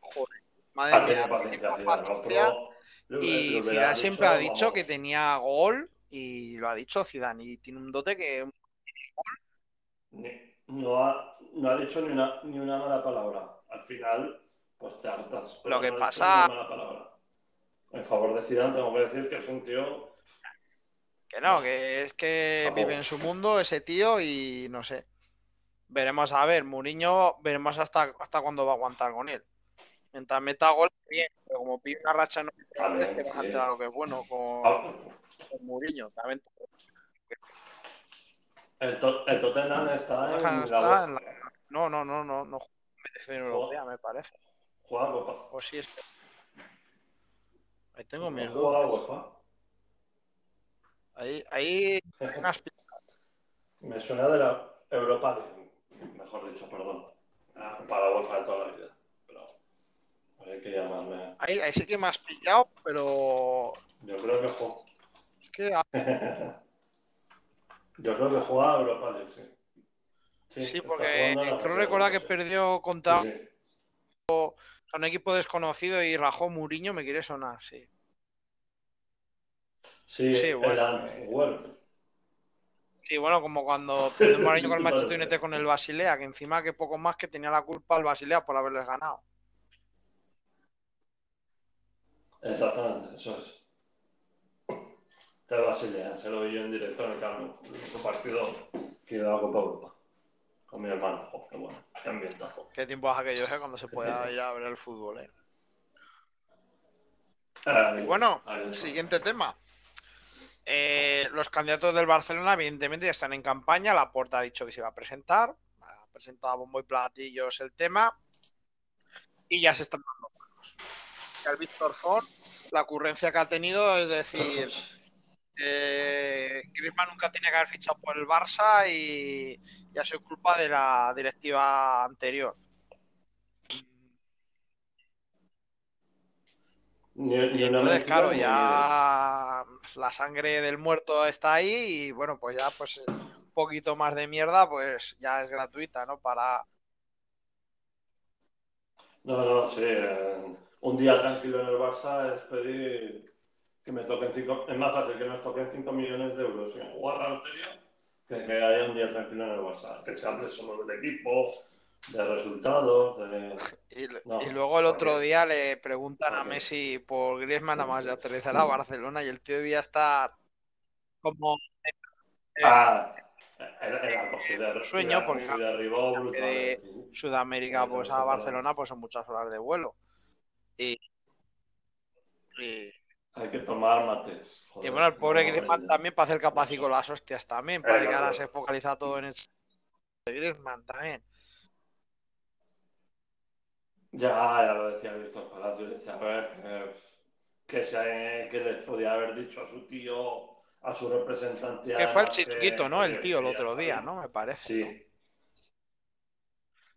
Joder, Ah, madre tiene mía, paciencia, Zidane, otro- Y Zidane siempre ha dicho, vamos, que tenía gol y lo ha dicho Zidane y tiene un dote que no, ha, no ha dicho ni una, ni una mala palabra. Al final, pues te hartas. pero Lo que no pasa- mala palabra. En favor de Zidane tengo que decir que es un tío... Que no, que es que vive en su mundo ese tío y no sé. Veremos a ver, Mourinho, veremos hasta, hasta cuándo va a aguantar con él. Mientras meta gol, bien, pero como pide una racha no También, este va a sí. hacer lo que es bueno con, con Mourinho. También El, To- el Tottenham está en Tottenham la está UEFA. en la- No, no, no, no, no juega en europea, me parece. Juega Copa. O sí es. Ahí tengo mis No juega dudas. UEFA. Ahí, ahí Me suena de la Europa League, mejor dicho, perdón. Ah, Para la UEFA de toda la vida. Hay que llamarme. Ahí, ahí sí que me has pillado, pero Yo creo que juega. es que Yo creo que juega Europa League, sí. sí, porque creo recordar que perdió contra Sí, sí. un equipo desconocido y rajó Mourinho, me quiere sonar, sí. Sí, bueno, Antwerp. Sí, bueno, como cuando perdió Mourinho con el. Manchester United con el Basilea, que encima que poco más que tenía la culpa el Basilea por haberles ganado. Exactamente, eso es. De Basilea, se lo vi yo en directo en el campo. Un partido que iba a Copa Europa. Con mi hermano. Jo, qué bueno, qué ambientazo. Qué tiempo hace aquello, ¿eh? Cuando se pueda ir a ver el fútbol, ¿eh? Bueno. Siguiente tema. Eh, los candidatos del Barcelona, evidentemente, ya están en campaña. La Porta ha dicho que se iba a presentar. Ha presentado a bombo y platillos el tema. Y ya se están dando El Víctor Ford, la ocurrencia que ha tenido es decir, eh, Griezmann nunca tenía que haber fichado por el Barça y ya sido culpa de la directiva anterior. Ni, ni entonces, claro, ya la sangre del muerto está ahí y bueno, pues ya pues un poquito más de mierda, pues ya es gratuita, ¿no? Para... No, no, sí. eh, un día tranquilo en el Barça es pedir que me toquen cinco. Es más fácil que nos toquen 5 millones de euros en jugar la lotería que que haya un día tranquilo en el Barça. Que hable solo del equipo, de resultados, de. Y, No, y luego el otro día le preguntan a. Messi por Griezmann nada más de aterrizar a Barcelona y el tío debía estar como eh, Ah, era, era sueño porque de brutalmente. Sudamérica pues a Barcelona pues son muchas horas de vuelo. Y, y, Hay que tomar mates. y bueno, el pobre no Griezmann aprende. también para hacer capaz y con las hostias también, Eh, parece que no, ahora no. se focaliza todo en el Griezmann también. Ya, ya lo decía Víctor Palacios, decía, a ver, que, que, se- que les podía haber dicho a su tío, a su representante, Que fue el chiquito, ¿no? El tío el otro día. ¿no? Me parece. Sí,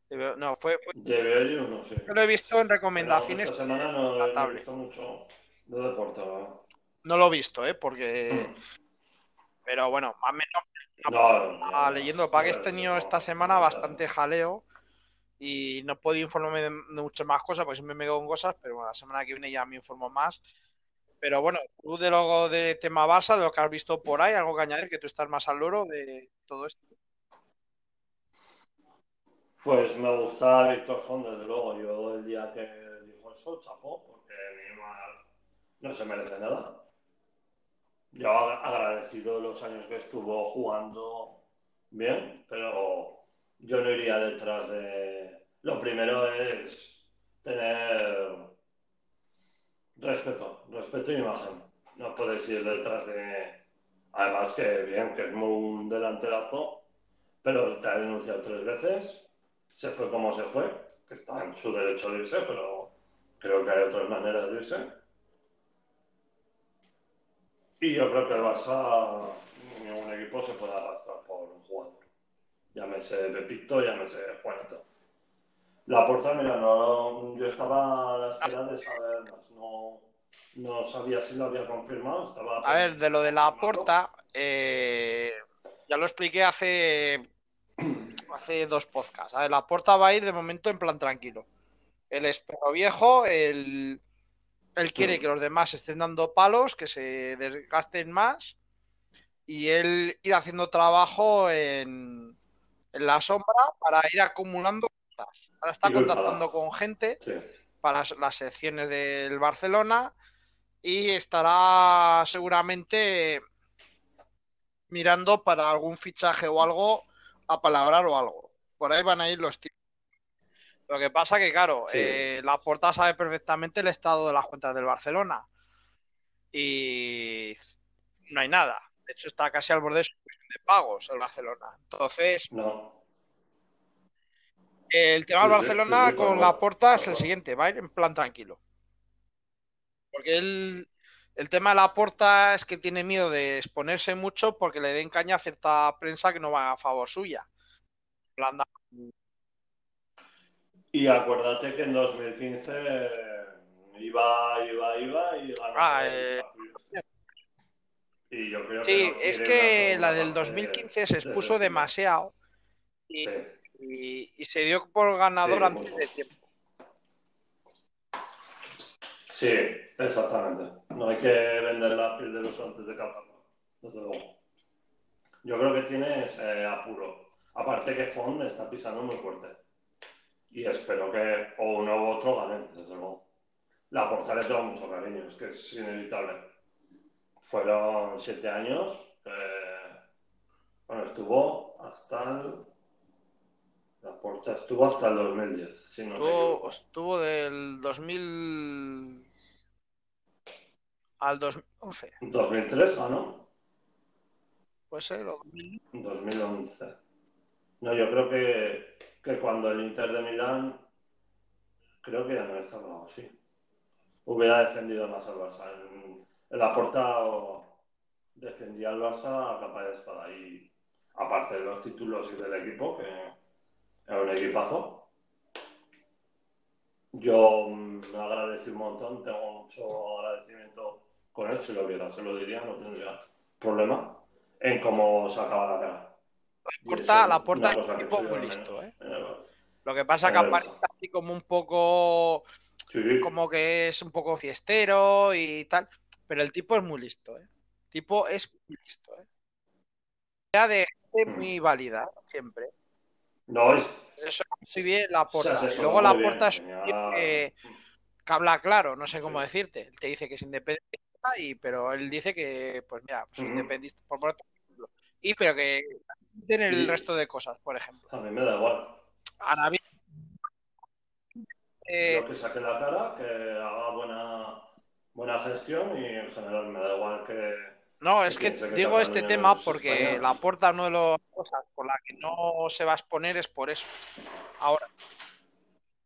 No, fue, yo lo he visto en Pero recomendaciones esta semana no, no he visto mucho ¿no? No lo he visto, ¿eh? Porque... Pero bueno, más o menos No, no, no, leyendo, no, tenido no, esta semana no, bastante jaleo y no podido informarme de, de muchas más cosas, porque siempre me quedo con cosas, pero bueno, la semana que viene ya me informo más. Pero bueno, tú de lo de tema Barça, de lo que has visto por ahí, algo que añadir, que tú estás más al loro de todo esto. Pues me gusta Víctor Font, desde luego. Yo el día que dijo eso, chapó, porque no se merece nada. Yo ag- agradecido los años que estuvo jugando bien, pero yo no iría detrás de... Lo primero es tener respeto, respeto y imagen. No puedes ir detrás de... Además que bien, que es muy un delanterazo, pero te ha denunciado tres veces se fue como se fue, que está en su derecho de irse, pero creo que hay otras maneras de irse. Y yo creo que el Barça, ningún equipo se puede arrastrar por un jugador. Llámese Pepito, llámese Juanito. La puerta, mira, no, yo estaba a la espera de saber más. No, no sabía si lo había confirmado. Estaba A ver, de lo de la porta, eh, ya lo expliqué hace, hace dos podcasts. A ver, la porta va a ir de momento en plan tranquilo. Él es perro viejo, él, él quiere que los demás estén dando palos, que se desgasten más y él ir haciendo trabajo en, en la sombra para ir acumulando cosas. Ahora está contactando con gente Sí. para las secciones del Barcelona y estará seguramente mirando para algún fichaje o algo a palabrar o algo. Por ahí van a ir los tiros. Lo que pasa que, claro, Sí. eh, la porta sabe perfectamente el estado de las cuentas del Barcelona y no hay nada. De hecho, está casi al borde de pagos el Barcelona. Entonces, No. el tema del sí, Barcelona sí, sí, con la favor, porta por es el siguiente, va a ir en plan tranquilo. Porque él, el tema de la porta es que tiene miedo de exponerse mucho porque le den caña a cierta prensa que no va a favor suya. Y acuérdate que en 2015 eh, iba, iba, iba y ganó Ah, el eh. Y yo creo Sí, no es que la del segunda 2015 se parte expuso demasiado y, Sí, y- y se dio por ganador Sí, antes mucho. de tiempo. Sí, exactamente. No hay que vender la piel de los antes de cazarlo, desde luego. Yo creo que tienes eh, apuro. Aparte que Font está pisando muy fuerte. Y espero que o uno u otro ganen, desde luego. La porta le tengo mucho cariño, es que es inevitable. Fueron siete años. eh, bueno, estuvo hasta el. La porta estuvo hasta el 2010, si no Estuvo, estuvo del 2000 al 2011. 2003 ganó. Puede ser, o 2000. 2011. No, yo creo que, que cuando el Inter de Milán, creo que ya no estaba así. Hubiera defendido más al Barça. En, en la porta o- defendía al Barça a capa de espada. Y aparte de los títulos y del equipo, que era un equipazo, yo me agradecido un montón, tengo mucho agradecimiento con él, si lo viera, se lo diría, no tendría problema en cómo sacaba la cara. La puerta, es un tipo muy listo, ¿eh? Lo que pasa es que aparece así como un poco. Como que es un poco fiestero y tal. Pero el tipo es muy listo, ¿eh? El tipo es muy listo, ¿eh? de muy válida, siempre. No, es. Eso muy bien la puerta. Y luego la puerta es que, habla claro, no sé cómo decirte. Te dice que es independiente, y, pero él dice que, pues mira, pues por, por y pero que tiene el resto de cosas, por ejemplo. A mí me da igual. Ahora bien, eh, que saque la cara, que haga buena, buena gestión y en general me da igual que. No, es que, digo este tema porque la puerta, una de las cosas por la que no se va a exponer es por eso. Ahora.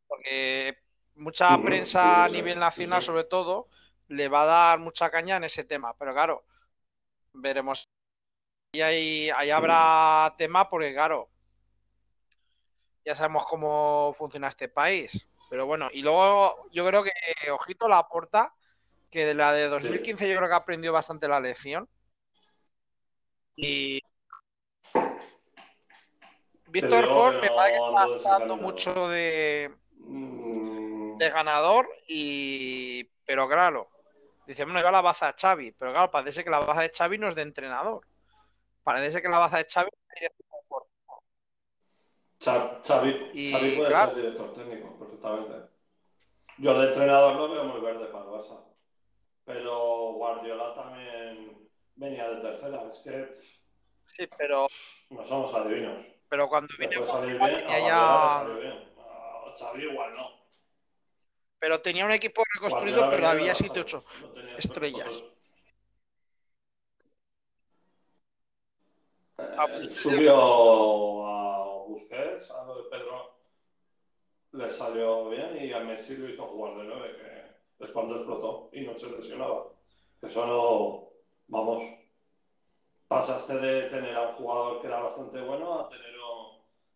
Porque mucha prensa a nivel nacional, sobre todo, le va a dar mucha caña en ese tema. Pero claro, veremos y ahí, ahí habrá tema porque, claro, ya sabemos cómo funciona este país. Pero bueno, y luego yo creo que, ojito, la porta, que de la de 2015 yo creo que aprendió bastante la lección. Y Víctor Ford me parece que está dando mucho de, mm. de ganador y pero claro, dice, bueno, iba la baza de Xavi, pero claro, parece que la baza de Xavi no es de entrenador. Parece que la baza de Xavi Xavi, y, Xavi puede ser director técnico, perfectamente. Yo de entrenador lo veo muy verde para el Barça. Pero Guardiola también venía de tercera. Es que. Sí, pero. No somos adivinos. Pero cuando vine salir bien, ya... bien. A Xavi igual no. Pero tenía un equipo reconstruido, pero había 7-8 estrellas. Ah, pues subió a Busquets, a Pedro le salió bien y a Messi lo hizo jugar de nueve, que es cuando explotó y no se lesionaba. Eso no, vamos, pasaste de tener a un jugador que era bastante bueno a tener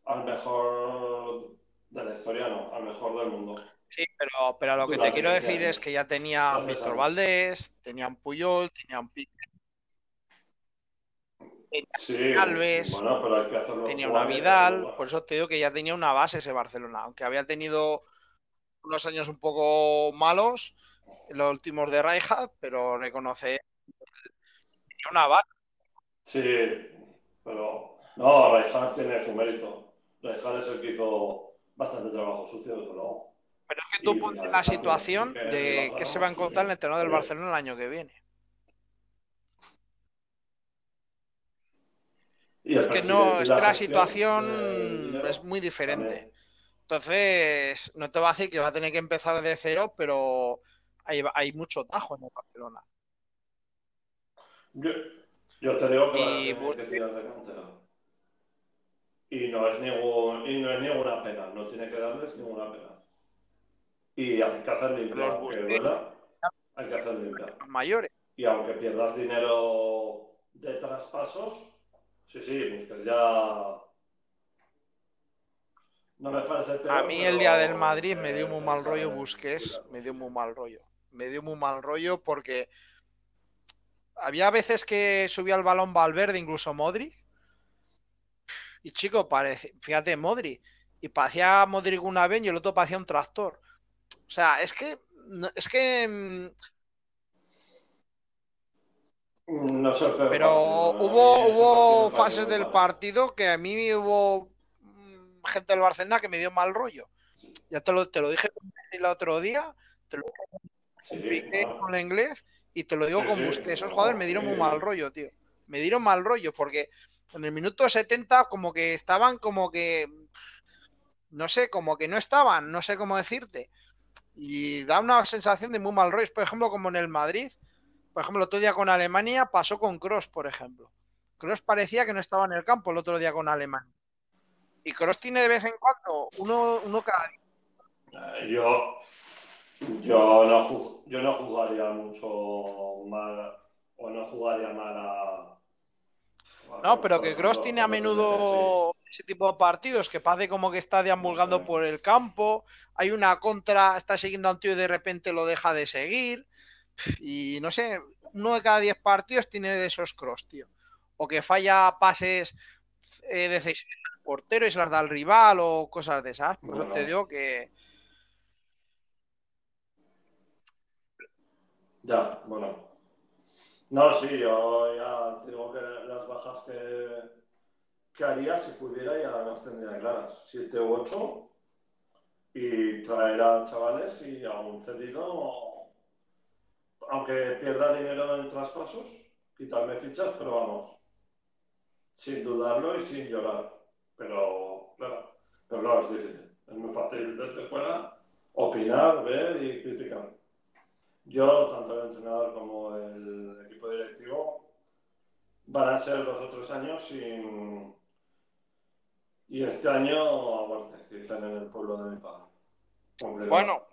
al mejor de la historia, no, al mejor del mundo. Pero, pero lo que te quiero decir es que ya tenía Víctor Valdés, tenían Puyol, tenían Piqué sí, Alves, bueno, pero hay que hacerlo tenía una Vidal, por eso te digo que ya tenía una base ese Barcelona, aunque había tenido unos años un poco malos, los últimos de Rijkaard, pero reconoce tenía una base. Sí, pero no, Rijkaard tiene su mérito. Rijkaard es el que hizo bastante trabajo sucio, desde luego. Pero es que tú pones la situación de que se va a encontrar en el terreno del Barcelona el año que viene. es que no, es que la situación es muy diferente. Entonces, no te va a decir que va a tener que empezar de cero, pero hay, hay mucho tajo en el Barcelona. Yo, te digo que, y, va a que tirar de cantera. Y no, es ningún, y no es ninguna pena, no tiene que darles ninguna pena. Y hay que hacer limpia, aunque duela, hay que hacer limpia. Mayores. Y aunque pierdas dinero de traspasos, Sí, sí, Busquets ya. No me parece peor, A mí el día del Madrid me dio muy mal rollo Busquets, me dio muy mal rollo. Me dio muy mal rollo porque había veces que subía el balón Valverde, incluso Modric. Y chico, parece, fíjate, Modric. Y parecía Modric una vez y el otro parecía un tractor. O sea, es que. Es que mm, no sé, pero, hubo, hubo fases del partido que a mí hubo mm, gente del Barcelona que me dio mal rollo. Ya te lo, te lo dije el otro día, te lo dije con el inglés y te lo digo con Busquets. Esos jugadores me dieron muy mal rollo, tío. Me dieron mal rollo porque en el minuto 70 como que estaban como que no sé, como que no estaban, no sé cómo decirte. Y da una sensación de muy mal rollo. Por ejemplo, como en el Madrid, por ejemplo, el otro día con Alemania pasó con Cross, por ejemplo. Cross parecía que no estaba en el campo el otro día con Alemania. Y Cross tiene de vez en cuando uno, uno cada día. Eh, yo, yo, no, yo no jugaría mucho mal o no jugaría mal a. no, pero que Cross tiene a menudo ese tipo de partidos que parece como que está sé. por el campo, hay una contra, está siguiendo a un tío y de repente lo deja de seguir. Y no sé, uno de cada diez partidos tiene de esos cross, tío. O que falla pases eh, de seis al portero y se las da al rival o cosas de esas. Por eso Bueno. te digo que Ya, bueno. No, sí, yo ya te digo que las bajas que, que haría, si pudiera, ya las tendría claras. Siete u ocho. Y traer a chavales y a un cedido, aunque pierda dinero en traspasos, quitarme fichas, pero vamos, sin dudarlo y sin llorar. Pero, claro, pero claro, es difícil. Es muy fácil desde fuera opinar, ver y criticar. Yo, tanto el entrenador como el equipo directivo, van a ser dos o tres años sin... Y este año a muerte, que dicen en el pueblo de mi padre. Bueno,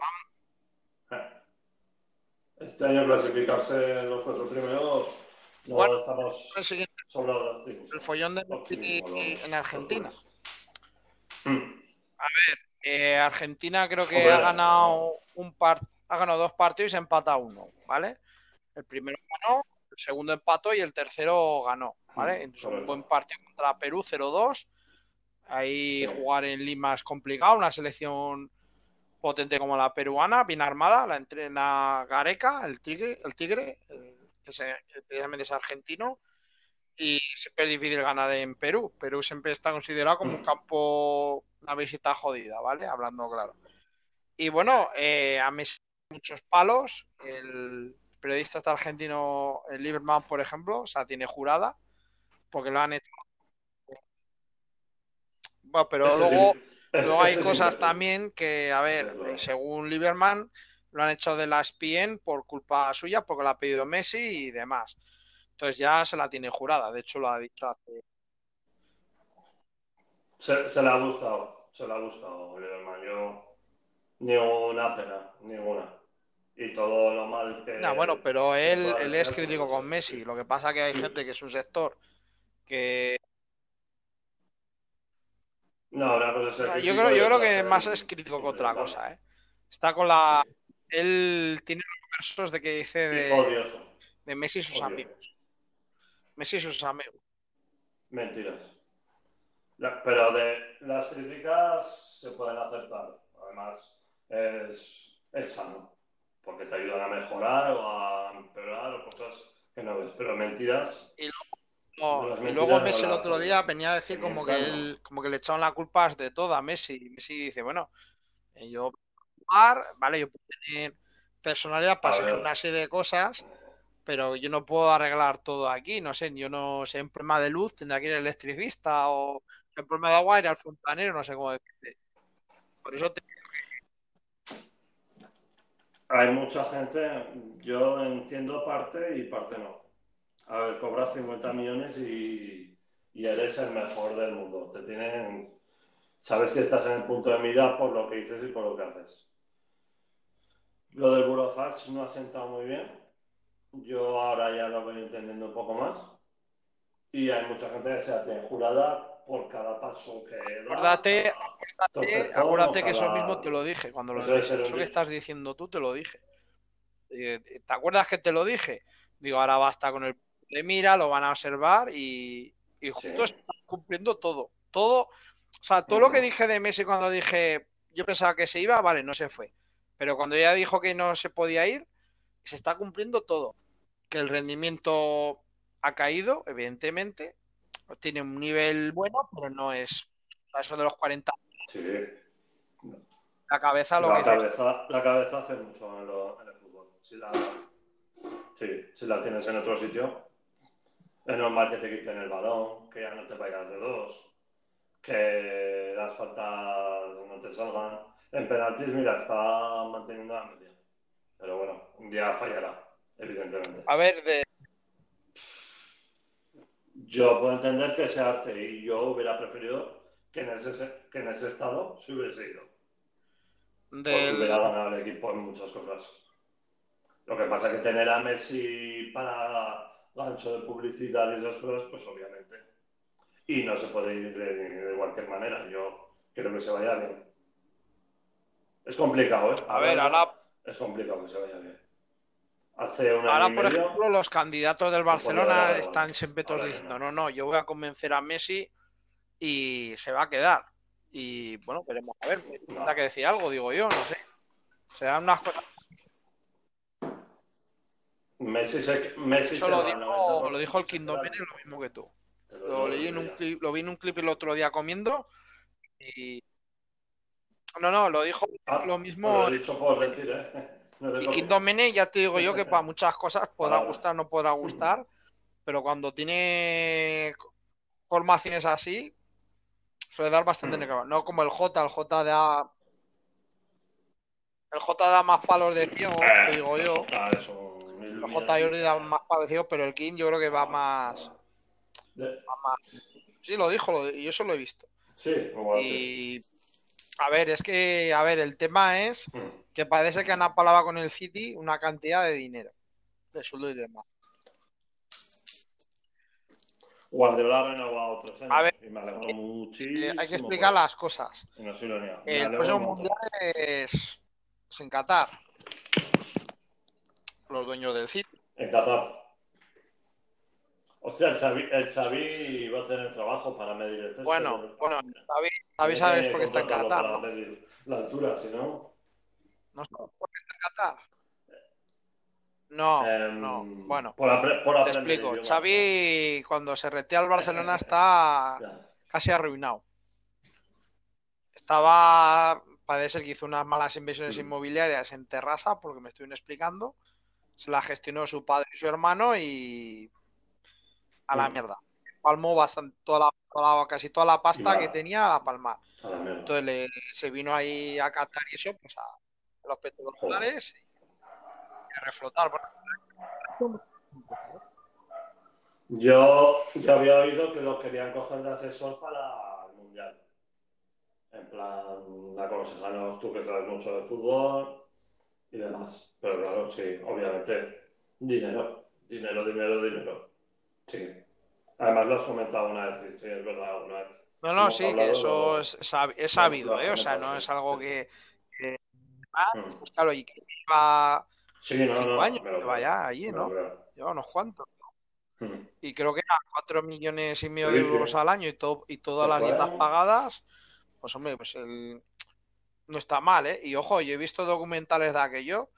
Este año clasificarse los cuatro primeros, no Bueno, estamos el los el follón de los- en Argentina. jueves. Mm. Eh, Argentina creo que ha ganado un par ha ganado dos partidos y se empata uno, ¿vale? El primero ganó, el segundo empató y el tercero ganó, ¿vale? Entonces un buen partido contra Perú 0-2. Ahí Sí. jugar en Lima es complicado, una selección potente como la peruana, bien armada, la entrena Gareca, el tigre, el tigre, que, que precisamente es argentino, y siempre es difícil ganar en Perú. Perú siempre está considerado como un campo, una visita jodida, ¿vale? Hablando claro. Y bueno, eh, a Messi muchos palos. El periodista este argentino, el Lieberman, por ejemplo, o sea, tiene jurada, porque lo han hecho. Bueno, pero luego, luego hay cosas también que, a ver, eh, según Lieberman, lo han hecho de la ESPN por culpa suya, porque lo ha pedido Messi y demás. Entonces ya se la tiene jurada, de hecho lo ha dicho hace. Se, se la ha buscado, se la ha buscado, Lieberman. Yo, ni una pena, ninguna. Y todo lo mal que. No, bueno, pero él, él es ser, crítico pues, con Messi. Lo que pasa que hay gente que es un sector que No, una cosa es yo creo, yo creo que más es crítico que otra cosa, ¿eh? Está con la él tiene versos de que dice de, odioso, de Messi y sus amigos. Messi y sus amigos. Mentiras. La- pero de las críticas se pueden aceptar. Además, es, es sano. Porque te ayudan a mejorar o a empeorar o cosas que no ves. Pero mentiras, Las y luego Messi el las otro día venía a decir como que él, como que le echaban la culpa de todo a Messi. Messi dice, bueno, eh, yo puedo jugar, vale, yo puedo tener personalidad para hacer una serie de cosas, pero yo no puedo arreglar todo aquí, no sé, yo no sé, un problema de luz tendrá que ir el electricista o el problema de agua ir al fontanero, no sé cómo decirte. Por eso te- hay mucha gente, yo entiendo parte y parte no. A ver, cobras 50 millones y, y eres el mejor del mundo. Te tienen, sabes que estás en el punto de mira por lo que dices y por lo que haces. Lo del Burofax no ha sentado muy bien. Yo ahora ya lo voy entendiendo un poco más. Y hay mucha gente que se tiene jurada por cada paso que da. Acuérdate, acuérdate, acuérdate que eso mismo te lo dije, cuando lo Eso eso que estás diciendo tú, te lo dije. Eh, ¿Te acuerdas que te lo dije? Digo, ahora basta con el de mira, lo van a observar y, y justo Sí. están cumpliendo todo. Todo, o sea, todo lo que dije de Messi cuando dije, yo pensaba que se iba, vale, no se fue. Pero cuando ya dijo que no se podía ir, se está cumpliendo todo. Que el rendimiento ha caído, evidentemente. Tiene un nivel bueno, pero no es eso de los 40. Sí. La cabeza lo La que cabeza, la cabeza hace mucho en, lo- en el fútbol. Si la, sí, si la tienes en otro sitio, es normal que te quiten el balón, que ya no te vayas de dos, que las faltas no te salgan. En penaltis, mira, está manteniendo la media. Pero bueno, un día fallará, evidentemente. A ver, de, Yo puedo entender que sea arte y yo hubiera preferido que en ese, que en ese estado se hubiese ido. Porque hubiera ganado el equipo en muchas cosas. Lo que pasa es que tener a Messi para gancho de publicidad y esas cosas, pues obviamente. y no se puede ir de, de cualquier manera. Yo creo que se vaya bien. Es complicado, ¿eh? A ver, ahora, Es complicado que se vaya bien. Hace un año ahora por medio- ejemplo, los candidatos del Barcelona están siempre todos diciendo, no. no, no, yo voy a convencer a Messi y se va a quedar. Y bueno, veremos a ver, tendrá que decir algo, digo yo, no sé. Se dan unas cosas. Messi se, Messi Eso se lo dijo, 90% lo dijo el Kingdom queda. lo mismo que tú. Lo leí en un clip, lo vi en un clip el otro día comiendo y no, no, lo dijo Ah, lo mismo Lo he dicho por decir, ¿eh? No te y copio. Kingdom Mene, ya te digo yo que para muchas cosas podrá Ahora. gustar, no podrá gustar, pero cuando tiene formaciones así suele dar bastante Mm. negro. No como el J, el J da el J da más palos de ciego, te digo yo. Ah, es El J Jordi da más ciego, pero el King yo creo que va más, va más. Sí, lo dijo, lo- y yo eso lo he visto. Sí, como así. Y a ver, es que, a ver, el tema es Mm. que parece que han apalaba con el City una cantidad de dinero, de sueldo y demás. Guardiola ha renovado otros años A ver, y me alegro muchísimo. Eh, hay que por explicar eso. las cosas. No lo niego. Me El próximo mundial es, es en Qatar. Los dueños del City. En Qatar. O sea, el Xavi, el Xavi va a tener trabajo para medir el césped. Bueno, bueno, Xavi, sabes por qué está en Qatar, para ¿no? medir la altura, si no. ¿No sabes por qué está en Qatar? No, Em, no. Bueno, por, por te explico. Xavi, cuando se retira al Barcelona, está casi arruinado. Estaba, parece ser que hizo unas malas inversiones Mm. inmobiliarias en Terrassa, porque me estuvieron explicando. Se la gestionó su padre y su hermano y a la mierda. Palmó bastante, toda la, toda la- casi toda la pasta que tenía a la palmar. A la. Entonces le- se vino ahí a Qatar y eso, pues a los petrodólares y a reflotar. Yo, yo había oído que lo querían coger de asesor para el Mundial. En plan, la aconsejanos tú que sabes mucho de fútbol y demás. Pero claro, sí, obviamente, dinero, dinero, dinero, dinero. Sí. Además lo has comentado una vez, sí, es verdad, una vez. No, no, Hemos sí, que eso es, sab- es lo- sabido, ¿eh? O sea, no es algo que, que- ah, Mm. pues claro, y que lleva Sí, no, cinco no, años, me lo lleva creo, ya allí, ¿no? Lleva unos cuantos. Mm. Y creo que eran cuatro millones y medio de euros al año y, todo, y todas Se las dietas pagadas, pues hombre, pues el... no está mal, ¿eh? Y ojo, yo he visto documentales de aquello.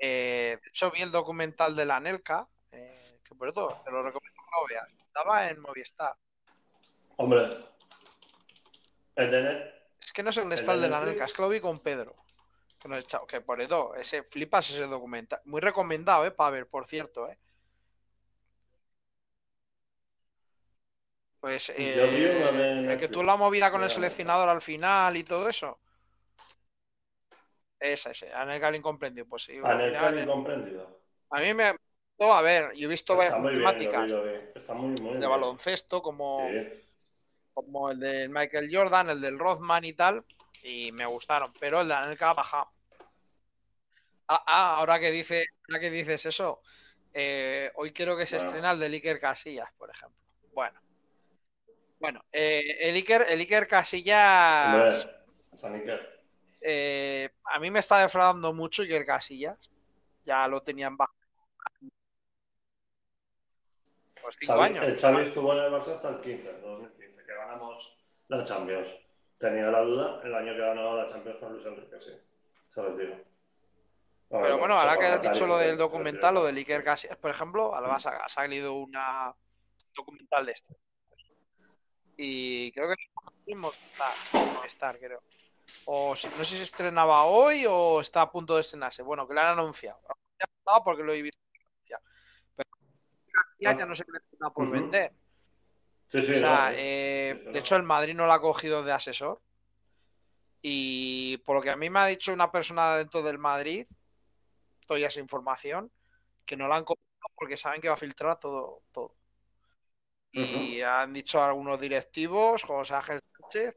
Eh, de hecho, vi el documental de la Nelca, eh, que por eso te lo recomiendo que lo veas. Estaba en Movistar. Hombre, el de Net- Es que no sé dónde ¿El está el de la? Nelca, es que lo vi con Pedro. Que, nos que por eso, ese flipas ese documental. Muy recomendado, ¿eh? Para ver, por cierto, ¿eh? Pues eh, el que tú la movida con el seleccionador al final y todo eso. Esa, ese, Anelka el incomprendido. Pues sí, el eh, incomprendido. a mí me gustó, a ver, yo he visto varias temáticas muy de baloncesto, como, Sí. como el de Michael Jordan, el del Rothman y tal, y me gustaron, pero el de Anelka baja. Ah, ah, ahora que dice, ahora que dices eso, eh, hoy quiero que se Bueno. estrena el de Iker Casillas, por ejemplo. Bueno, bueno, eh, el Iker, el Iker Casillas, San Iker. Eh, a mí me está defraudando mucho Iker Casillas. Ya lo tenían bajo. Pues cinco Xavi- años. El Xavi estuvo en el Barça hasta el 15, 2015, que ganamos la Champions. Tenía la duda el año que ganó la Champions con Luis Enrique, sí. Se. Pero bueno, ahora que has dicho lo del documental, lo del Iker Casillas, por ejemplo, ha salido una documental de este. Y creo que es Movistar, Movistar, creo. O no sé si se estrenaba hoy o está a punto de estrenarse. Bueno, que lo han anunciado. Porque lo he visto. Pero ya, ya no se está por vender. Sí, sí, O sea, eh, de hecho, el Madrid no lo ha cogido de asesor. Y por lo que a mí me ha dicho una persona dentro del Madrid, toda esa información, que no la han cogido porque saben que va a filtrar todo, todo. Y han dicho algunos directivos, José Ángel Sánchez,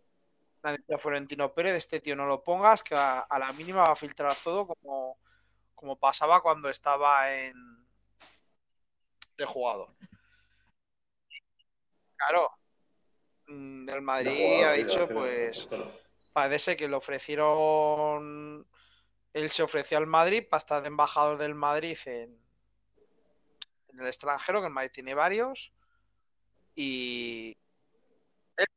han dicho a Florentino Pérez, este tío no lo pongas, que a, a la mínima va a filtrar todo como, como pasaba cuando estaba en de jugador. Claro, mm, De Madrid ha dicho, pues parece que le ofrecieron, él se ofreció al Madrid para estar de embajador del Madrid en, en el extranjero, que el Madrid tiene varios, y él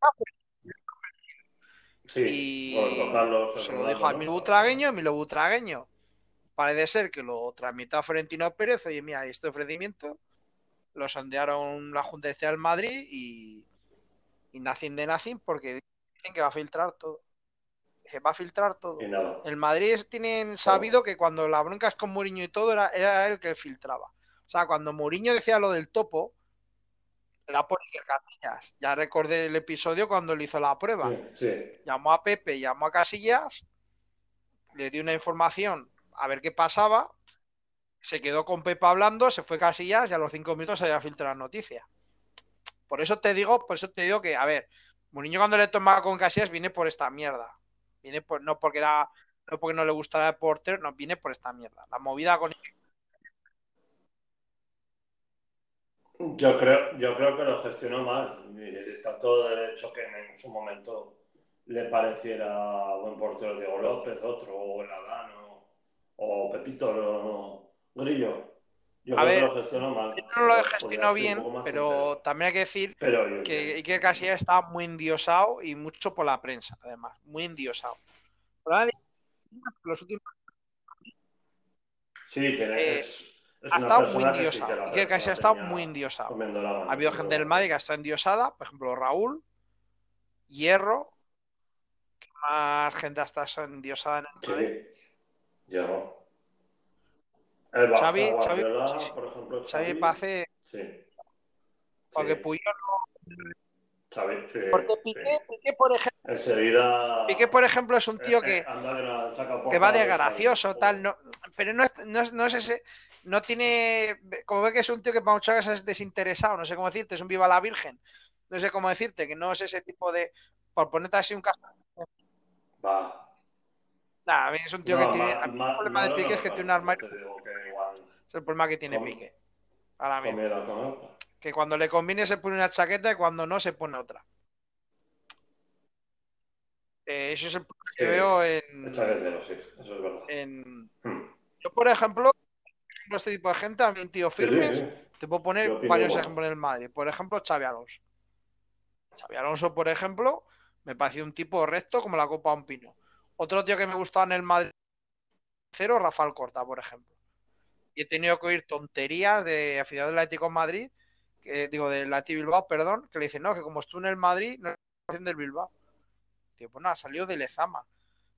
Sí, y se lo dijo a ¿no? Milo Butragueño, y Milo Butragueño parece ser que lo tramitó a Florentino Pérez, oye, mira, este ofrecimiento lo sondearon la Junta Directiva del Madrid y, y Nacin de Nacin porque dicen que va a filtrar todo. Que va a filtrar todo. El Madrid tienen sabido que cuando la bronca es con Mourinho y todo, era, era él el que filtraba. O sea, cuando Mourinho decía lo del topo, era por Iker Casillas. Ya recordé el episodio cuando le hizo la prueba. Sí, sí. Llamó a Pepe, llamó a Casillas, le dio una información a ver qué pasaba, se quedó con Pepe hablando, se fue Casillas y a los cinco minutos se había filtrado la noticia. Por eso te digo, por eso te digo que, a ver, Mourinho cuando le toma con Casillas viene por esta mierda. Viene por, no porque era, no porque no le gustara el portero, no, viene por esta mierda. La movida con Yo creo, yo creo que lo gestionó mal. Está todo derecho que en su momento le pareciera buen portero Diego López, otro, o el o, Pepito o Grillo. Yo A creo ver, que lo gestionó mal. no lo gestionó bien, pero también hay que decir Pero que Iker Casillas está muy endiosado y mucho por la prensa, además, muy endiosado. Los últimos sí, tiene, eh, ha estado muy que sí que Iker Casillas ha estado muy endiosado. Ha habido sí, gente del Madrid que está endiosada, por ejemplo, Raúl, Hierro, que más gente está endiosada en el Madrid. Sí, llegó. El Barça, Xavi- Xavi- sí, sí. por ejemplo, Xavi parece Sí. porque Sí, Puyol, Xavi, sí, porque sí. Piqué, Piqué, por ejemplo, Enseguida. Piqué, por ejemplo, es un tío eh, que, eh, saca que va de gracioso, Xavi. tal, no, pero no es, no es, no es ese, no tiene, como ve que es un tío que para muchas veces es desinteresado, no sé cómo decirte, es un viva la virgen, no sé cómo decirte, que no es ese tipo de, por ponerte así un caso, Va. nada, a mí es un tío No, que tiene, ma- ma- el problema de no es que tiene un armario, es el problema que tiene Piqué, ahora mismo, que cuando le conviene se pone una chaqueta y cuando no se pone otra. Eh, eso es el problema que Sí, veo en, El chaquetero, sí, eso es verdad. en- Hmm. Yo, por ejemplo, este tipo de gente, a mí, tío, Sí, sí, firmes, sí. te puedo poner Yo varios igual. ejemplos en el Madrid. Por ejemplo, Xavi Alonso. Xavi Alonso, por ejemplo, me pareció un tipo recto como la copa de un pino. Otro tío que me gustaba en el Madrid, cero, Rafael Corta, por ejemplo. Y he tenido que oír tonterías de aficionados del Atlético Madrid, que, digo, del Atlético Bilbao, perdón, que le dicen, no, que como estuvo en el Madrid, no es del Bilbao. Tío, pues nada, salió de Lezama.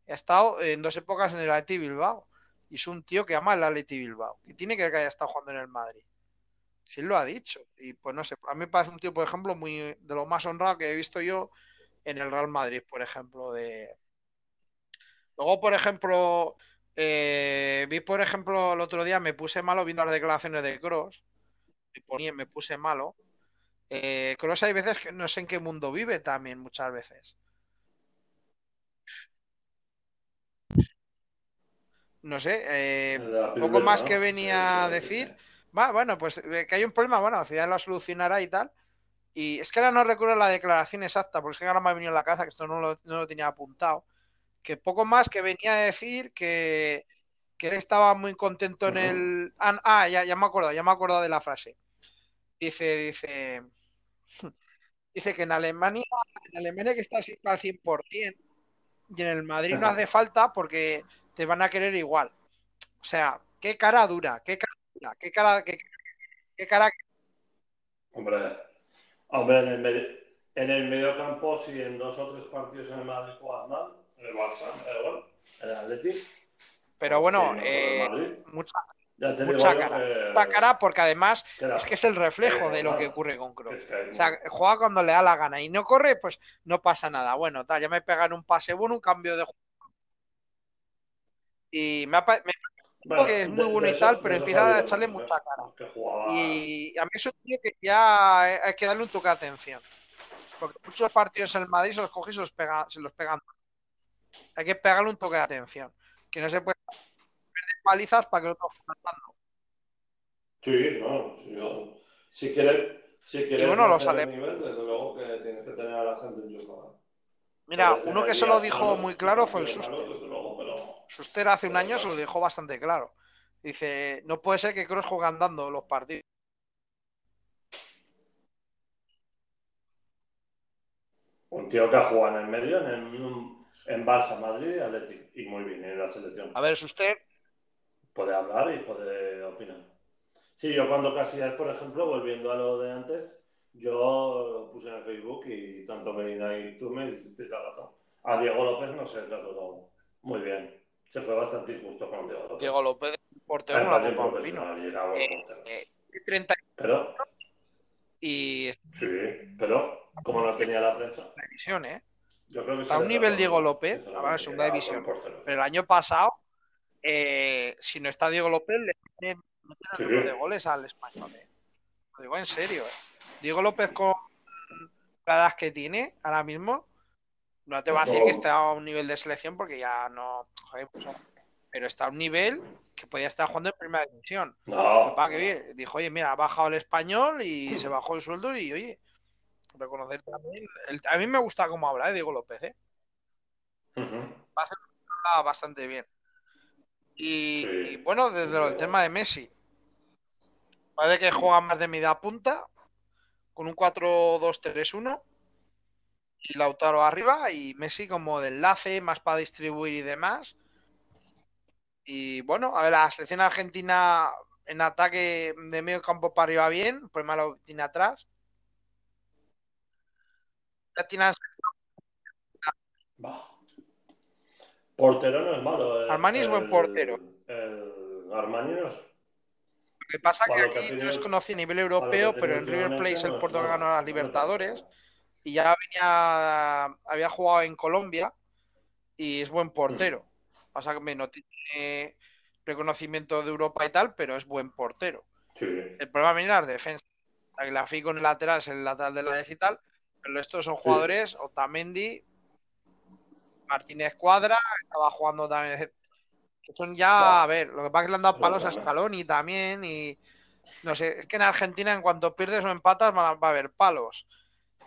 Ha estado en dos épocas en el Atlético Bilbao. Y es un tío que ama el Atlético Bilbao. Que tiene que haya estado jugando en el Madrid. Si lo ha dicho. Y pues no sé, a mí me parece un tío, por ejemplo, muy de lo más honrado que he visto yo en el Real Madrid, por ejemplo, de... Luego, por ejemplo, eh, vi, por ejemplo, el otro día me puse malo viendo las declaraciones de Cross. Me ponía, me puse malo. Eh, Cross hay veces que no sé en qué mundo vive también, muchas veces. No sé, eh, poco más que venía a decir. Va, bueno, pues eh, que hay un problema, bueno, al final lo solucionará y tal. Y es que ahora no recuerdo la declaración exacta, porque es que ahora me ha venido en la cabeza que esto no lo, no lo tenía apuntado. Que poco más que venía a decir que, que él estaba muy contento en el. Ah, ah, ya, ya me acuerdo, ya me acuerdo de la frase. Dice, dice. Dice que en Alemania, en Alemania que está siempre al 100% y en el Madrid no hace falta porque te van a querer igual. O sea, qué cara dura, qué cara dura, qué cara, qué, qué cara Hombre, hombre, en el, medio, en el medio campo, si en dos o tres partidos en el Madrid juegas mal, en el Barça, da igual, en el Atleti, Pero bueno, Sí, eh, mucha, mucha cara. que- mucha cara porque además es que es el reflejo de lo que ocurre con Kroos. O sea, juega cuando le da la gana y no corre, pues no pasa nada. Bueno, tal, ya me pegan un pase bueno, un cambio de juego. Y me ha, me Bueno, que es muy bueno y eso- tal, pero eso empieza a echarle mucha ¿eh? cara. Y a mí es un tío que ya hay que darle un toque de atención. Porque muchos partidos en el Madrid se los coge y se los pega, se los pegan. Hay que pegarle un toque de atención. Que no se puede perder palizas para que esté matando. Sí, no, si, yo- si quiere, Si quieres bueno, los ale- el nivel, desde luego que tienes que tener a la gente enchufada. Mira, uno que se lo dijo muy claro fue el Suster. Suster hace un año se lo dijo bastante claro. Dice, no puede ser que Kroos juegue andando los partidos. Un tío que ha jugado en el medio, en, un- en Barça, Madrid y Atlético. Y muy bien en la selección. A ver, Suster, Puede hablar y puede opinar. Sí, yo cuando Casillas, por ejemplo, volviendo a lo de antes, yo lo puse en el Facebook y tanto Medina y tú me hiciste la razón. A Diego López no se trató muy bien. Se fue bastante injusto con Diego López. Diego López, portero en la Copa Pino. Eh, eh, 30 Pero, y sí, pero, como no tenía la prensa, en la división, ¿eh? yo creo que Está se a un nivel Diego López, ahora en segunda división. Pero el año pasado, eh, si no está Diego López, le el Sí. de goles al español. ¿eh? Lo digo en serio. ¿eh? Diego López con la edad que tiene ahora mismo, no te va a decir que está a un nivel de selección porque ya no. joder, pues, pero está a un nivel que podía estar jugando en primera división. No, pasa que, dijo, oye, mira, ha bajado el español y se bajó el sueldo y, oye, reconocer también. el- a mí me gusta cómo habla, ¿eh? Diego López, ¿eh? Ujú. Habla bastante bien. Y, Sí. y, bueno, desde el tema de Messi, parece que juega más de media punta, con un 4-2-3-1, y Lautaro arriba, y Messi como de enlace, más para distribuir y demás. Y bueno, a ver, la selección argentina en ataque de medio campo para arriba bien, el problema lo tiene atrás. Ya tiene Va. Portero no es malo. eh. Armani es buen portero. El Armani no es. Lo que pasa Para que aquí no es conocido a nivel europeo, pero en River Plate es el es que malo. ganó las No me Libertadores y ya venía, había jugado en Colombia y es buen portero. Pasa que no tiene reconocimiento de Europa y tal, pero es buen portero. Sí. El problema viene en las defensas. La FI con el lateral es el lateral de la y tal, pero estos son jugadores, Otamendi, Martínez Cuadra, estaba jugando también. Que son ya, a ver, lo que pasa es que le han dado palos a Scaloni también y no sé, es que en Argentina en cuanto pierdes o empatas va a va a haber palos.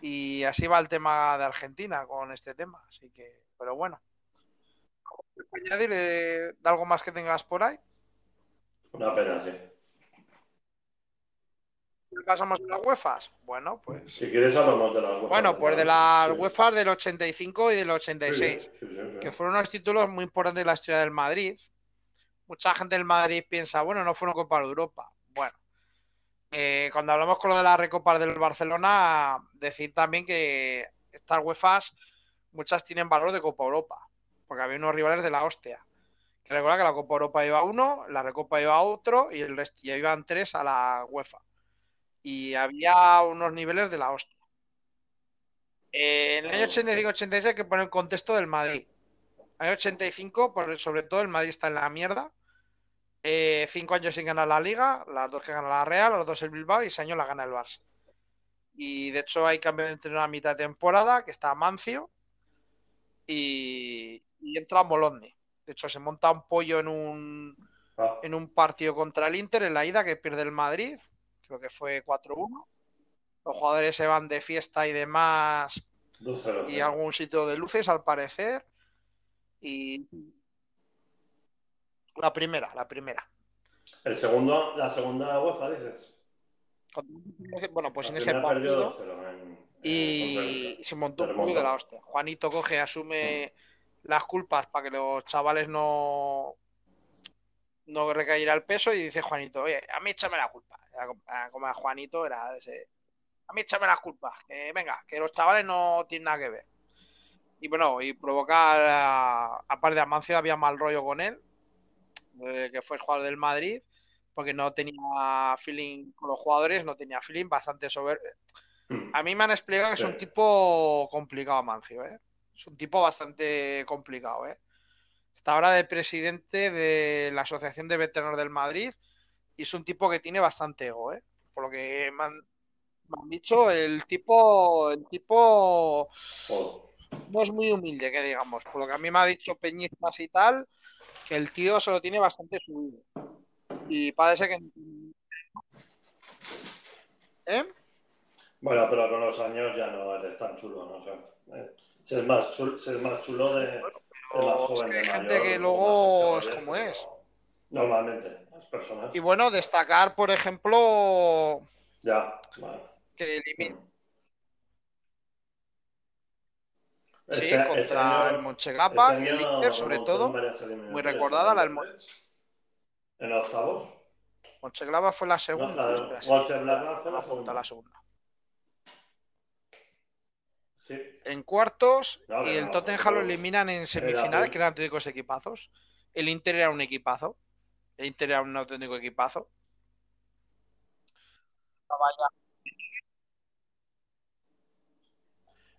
Y así va el tema de Argentina con este tema. Así que, pero bueno. ¿Añadir eh, de algo más que tengas por ahí? Una pena, sí. ¿Pasamos a las UEFAs? Bueno, pues. Si quieres hablamos de las UEFA. Bueno, pues de las UEFA del 85 y del 86, Sí, sí, sí, sí. que fueron unos títulos muy importantes de la historia del Madrid. Mucha gente del Madrid piensa, bueno, no fueron Copa de Europa. Bueno, eh, cuando hablamos con lo de las recopas del Barcelona, decir también que estas UEFAs, muchas tienen valor de Copa Europa, porque había unos rivales de la hostia. Que recuerda que la Copa Europa iba uno, la Recopa iba otro y el resto ya iban tres a la UEFA. Y había unos niveles de la hostia. Eh, en el año 85-86 hay que poner el contexto del Madrid. En el año 85, por, sobre todo, el Madrid está en la mierda. Eh, cinco años sin ganar la Liga, las dos que gana la Real, los dos el Bilbao y ese año la gana el Barça. Y de hecho hay cambio de entrenador a mitad de temporada, que está Mancio, y, y entra Molonde. De hecho, se monta un pollo en un, Ah, en un partido contra el Inter en la ida que pierde el Madrid, creo que fue 4-1. Los jugadores se van de fiesta y demás 2-0. y algún sitio de luces al parecer. Y la primera, la primera. El segundo, la segunda UEFA, dices. Bueno, pues La en ese partido 2-0 en- en- y Inter. se montó un de la hostia. Juanito coge, asume las culpas para que los chavales no no recayera el peso y dice Juanito, oye, a mí échame la culpa. Como- a Juanito era ese, a mí échame las culpas, que venga, que los chavales no tienen nada que ver. Y bueno, y provocar, a- aparte de Amancio, había mal rollo con él, eh, que fue el jugador del Madrid, porque no tenía feeling con los jugadores, no tenía feeling, bastante sobre... Mm. A mí me han explicado que es un tipo complicado, Amancio, ¿eh? Es un tipo bastante complicado, ¿eh? Está ahora de presidente de la Asociación de Veteranos del Madrid y es un tipo que tiene bastante ego, ¿eh? Por lo que me han, me han dicho, el tipo, el tipo no es muy humilde, que digamos. Por lo que a mí me ha dicho Peñistas y tal, que el tío se lo tiene bastante subido. Y parece que... ¿Eh? Bueno, pero con los años ya no eres tan chulo, no sé. Eh, ser, más chulo, más chulo de, de más joven, es que de hay mayor, gente que luego es como es. Normalmente, las personas. Y bueno, destacar, por ejemplo, Ya, vale. que Ese, sí, ese contra el año, Mönchengladbach ese y el Inter, sobre todo, muy recordada la del el. En octavos. Mönchengladbach fue la No, segunda. la Espera, sí, Mönchengladbach fue me la la segunda. Sí. En cuartos No, y el no, Tottenham lo pero eliminan en semifinales, que eran auténticos equipazos. El Inter era un equipazo. El Inter era un auténtico equipazo.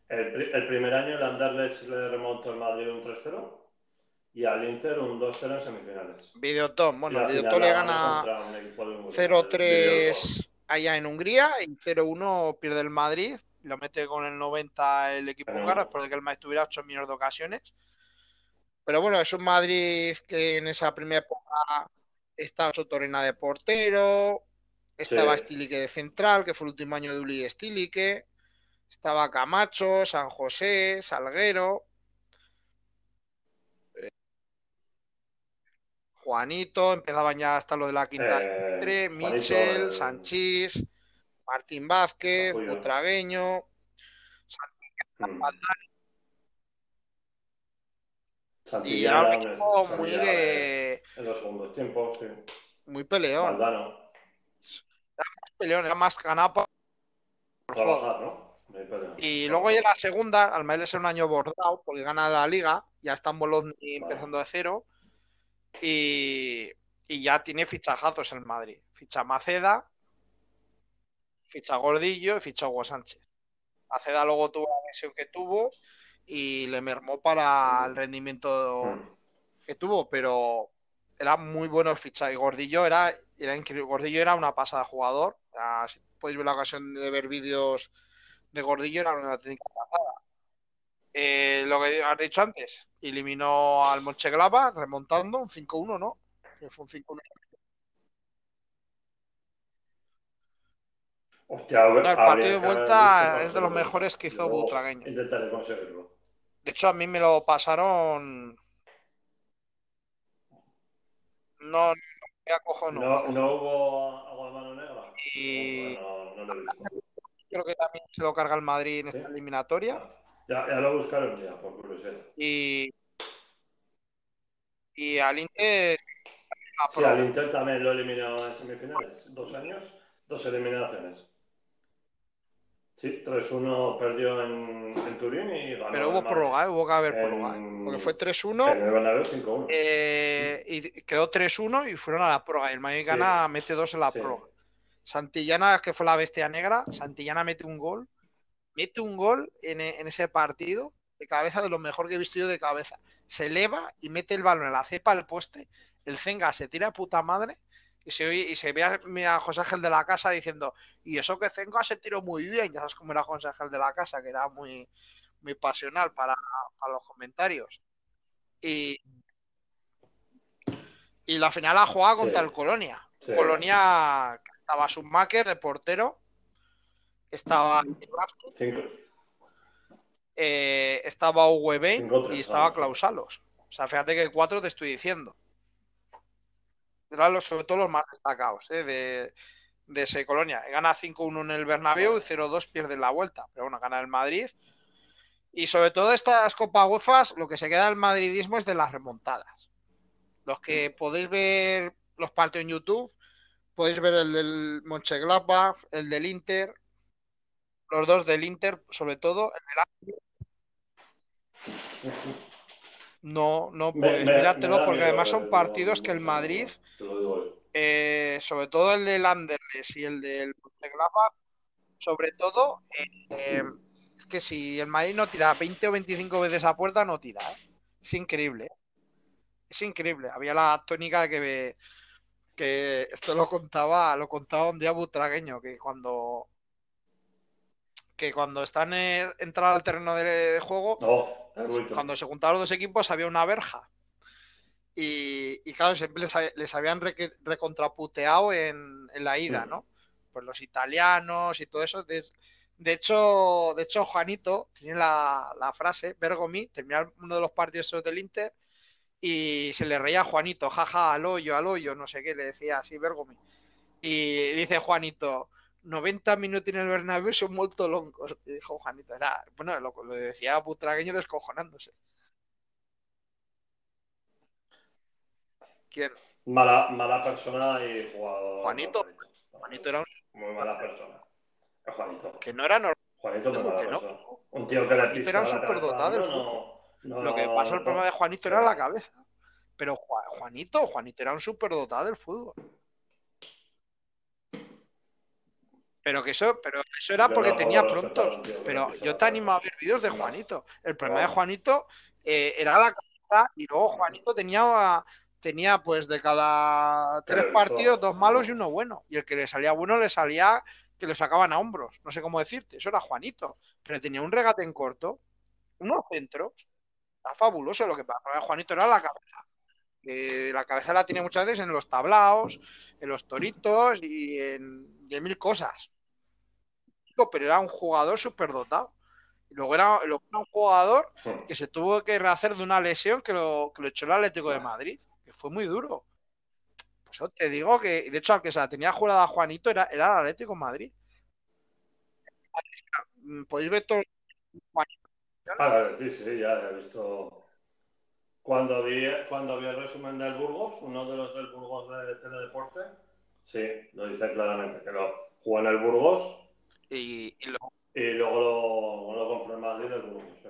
El, pri- el primer año el Anderlecht le remontó al Madrid un 3-0 y al Inter un 2-0 en semifinales. Videoton, bueno, el Videoton le gana contra un equipo de Hungría, el Videoton. 0-3 allá en Hungría y 0-1 pierde el Madrid. Lo mete con el 90 el equipo Pero- húngaro después de que el Madrid tuviera 8 millones de ocasiones. Pero bueno, es un Madrid que en esa primera época estaba Sotorena de portero, estaba Sí. Stilique de central, que fue el último año de Uli Stilique, estaba Camacho, San José, Salguero, eh, Juanito, empezaban ya hasta lo de la quinta Eh, Michel, el- Sanchís, Martín Vázquez. Butragueño, Mm. y Santillana, era un equipo muy Santillana de en los segundos tiempos, sí. muy peleón, peleón, era más ganado por por juego. trabajar, ¿no? Muy peleón. Y luego ya la segunda, al Madrid es un año bordado, porque gana la liga, ya está en Bologna empezando de cero, y, y ya tiene fichajazos el Madrid. Ficha Maceda, ficha Gordillo y ficha Hugo Sánchez. Maceda luego tuvo la lesión que tuvo y le mermó para el rendimiento que tuvo, pero era muy bueno fichaje. Y Gordillo era, era increíble. Gordillo era una pasada jugador. Si podéis ver la ocasión de ver vídeos de Gordillo, era una técnica pasada. Eh, lo que has dicho antes, eliminó al Mönchengladbach remontando un 5-1, ¿no? Fue un 5-1. Hostia, No, el partido de vuelta es de los mejores que hizo Butragueño. Intentaré conseguirlo. De hecho, a mí me lo pasaron. No, no no. ¿No, ¿No hubo agua de mano negra? Y- No, no lo he visto. Creo que también se lo carga el Madrid en ¿Sí? esta eliminatoria. Ah, Ya, ya lo buscaré un día, por curiosidad. Y, y al Inter Sí, al Inter también lo eliminó en semifinales. Dos años, dos eliminaciones. Sí, 3-1 perdió en, en Turín y ganó pero hubo prórroga, hubo que haber prórroga, ¿eh? porque fue En 3-1 el Bernabéu 5-1. eh, y quedó 3-1 y fueron a la prórroga. Y el Madrid Sí. gana, mete dos en la Sí. prórroga. Santillana, que fue la bestia negra, Santillana mete un gol, mete un gol en, en ese partido de cabeza de lo mejor que he visto yo de cabeza. Se eleva y mete el balón en la cepa del poste, el Zenga se tira de puta madre y se, y se ve a, a José Ángel de la Casa diciendo, y eso que Zenga se tiró muy bien, ya sabes cómo era José Ángel de la Casa, que era muy, muy pasional para, para los comentarios. Y, y la final la jugaba contra el Colonia. Sí. Colonia estaba Schumacher de portero, estaba eh, estaba Uwe tres, y estaba. Clausalos. O sea, fíjate que cuatro te estoy diciendo. Sobre todo los más destacados eh, de, de ese Colonia. Gana 5-1 en el Bernabéu y 0-2 pierde la vuelta. Pero bueno, gana el Madrid. Y sobre todo estas Copa UEFA, lo que se queda del madridismo es de las remontadas. Los que podéis ver los partidos en YouTube, podéis ver el del Mönchengladbach, el del Inter, los dos del Inter, sobre todo. El del No, no Me- puedes, me- míratelo, me da porque además son partidos que el Madrid, eh, sobre todo el del Anderlecht y el del Mönchengladbach, sobre todo, eh, es que si el Madrid no tira 20 o 25 veces a puerta, no tira, ¿eh? Es increíble, ¿eh? Es increíble. Había la tónica de que, que esto lo contaba, lo contaba un día Butragueño, que cuando que cuando están en entrar al terreno de, de juego, cuando se juntaron los dos equipos había una verja. Y, y claro, siempre les, les habían re- recontraputeado en, en la ida. ¿no? Pues los italianos y todo eso. De hecho, de hecho, Juanito tiene la, la frase, Bergomi, terminar uno de los partidos del Inter y se le reía a Juanito, jaja, al hoyo, al hoyo, no sé qué, le decía así Bergomi. Y dice Juanito, 90 minutos en el Bernabéu son muy longos. Dijo Juanito, era, bueno, lo, lo decía Butragueño descojonándose. ¿Quién? Mala, mala persona y jugador. Juanito. Juanito era un... Muy mala persona. Es Juanito. Que no era normal. Juanito muy mala que no. Un tío que Juanito era un superdotado del cabeza, fútbol. no, no, Lo que pasa, el problema de Juanito era la cabeza. Pero Ju- Juanito, Juanito era un superdotado del fútbol. Pero que eso, pero eso era porque tenía prontos. Pero yo te animo a ver vídeos de. Juanito. El problema de No. Juanito eh, era la cabeza y luego Juanito tenía, tenía pues de cada tres partidos dos malos y uno bueno. Y el que le salía bueno le salía que lo sacaban a hombros. No sé cómo decirte. Eso era Juanito. Pero tenía un regate en corto, unos centros. Era fabuloso lo que pasa. El problema de Juanito era la cabeza. Que la cabeza la tiene muchas veces en los tablaos, en los toritos y en, y en mil cosas. Pero era un jugador superdotado. Y luego era, luego era un jugador que se tuvo que rehacer de una lesión que lo, que lo echó el Atlético de Madrid, que fue muy duro. Pues yo te digo que, de hecho, al que se la tenía jurada a Juanito era, era el Atlético de Madrid. Podéis ver todo. Ah, sí, sí, ya he visto. Cuando vi, cuando vi el resumen del Burgos, uno de los del Burgos de Teledeporte, sí, lo dice claramente, que lo jugó en el Burgos Y, y luego, y luego lo, lo compró en Madrid el Burgos. sí.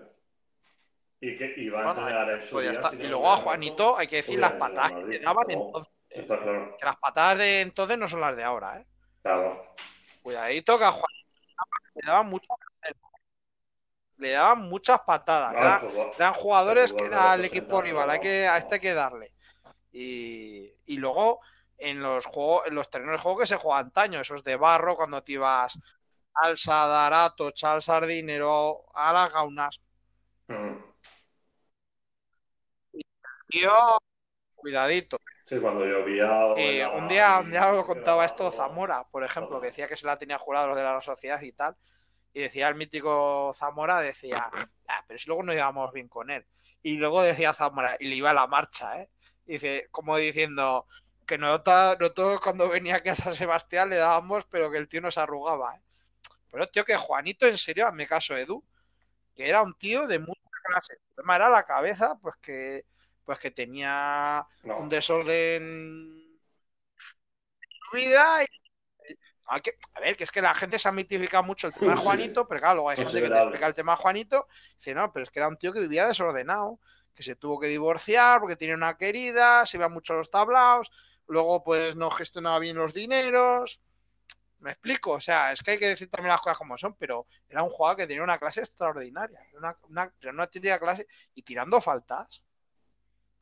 Y que iba a bueno, entrenar en su pues Y luego a Juanito hay que decir las patadas que le daban entonces. Está claro. Que las patadas de entonces no son las de ahora, ¿eh? Claro. Cuidadito que a Juanito le daban muchas, le daban muchas patadas. Fútbol- eran jugadores que fútbol el 80 equipo rival, hay que, a este hay que darle. Y, y luego en los juegos, en los terrenos de juego que se juega antaño, esos de barro, cuando te ibas al Sadarato, Chal Sardinero, a las gaunas. Mm. Tío, cuidadito. Sí, cuando llovía. Eh, un día, y un día lo contaba esto Zamora, por ejemplo, que decía que se la tenía jurado los de la sociedad y tal. Y decía el mítico Zamora, decía, "Ah, pero si luego no íbamos bien con él. Y luego decía Zamora, y le iba a la marcha, ¿eh? Y dice, como diciendo que nosotros, nosotros cuando venía aquí a San Sebastián le dábamos, pero que el tío no se arrugaba, ¿eh? Pero tío, que Juanito, en serio, hazme caso, Edu, que era un tío de mucha clase. El problema era la cabeza, pues que, pues que tenía No. un desorden en su vida y hay que, a ver, que es que la gente se ha mitificado mucho el tema de. Juanito, pero claro, luego hay gente que te explica el tema de Juanito y dice, no, pero es que era un tío que vivía desordenado, que se tuvo que divorciar porque tenía una querida, se iba mucho a los tablaos, luego pues no gestionaba bien los dineros. Me explico, o sea, es que hay que decir también las cosas como son, pero era un jugador que tenía una clase extraordinaria, una, una, pero no tenía clase y tirando faltas.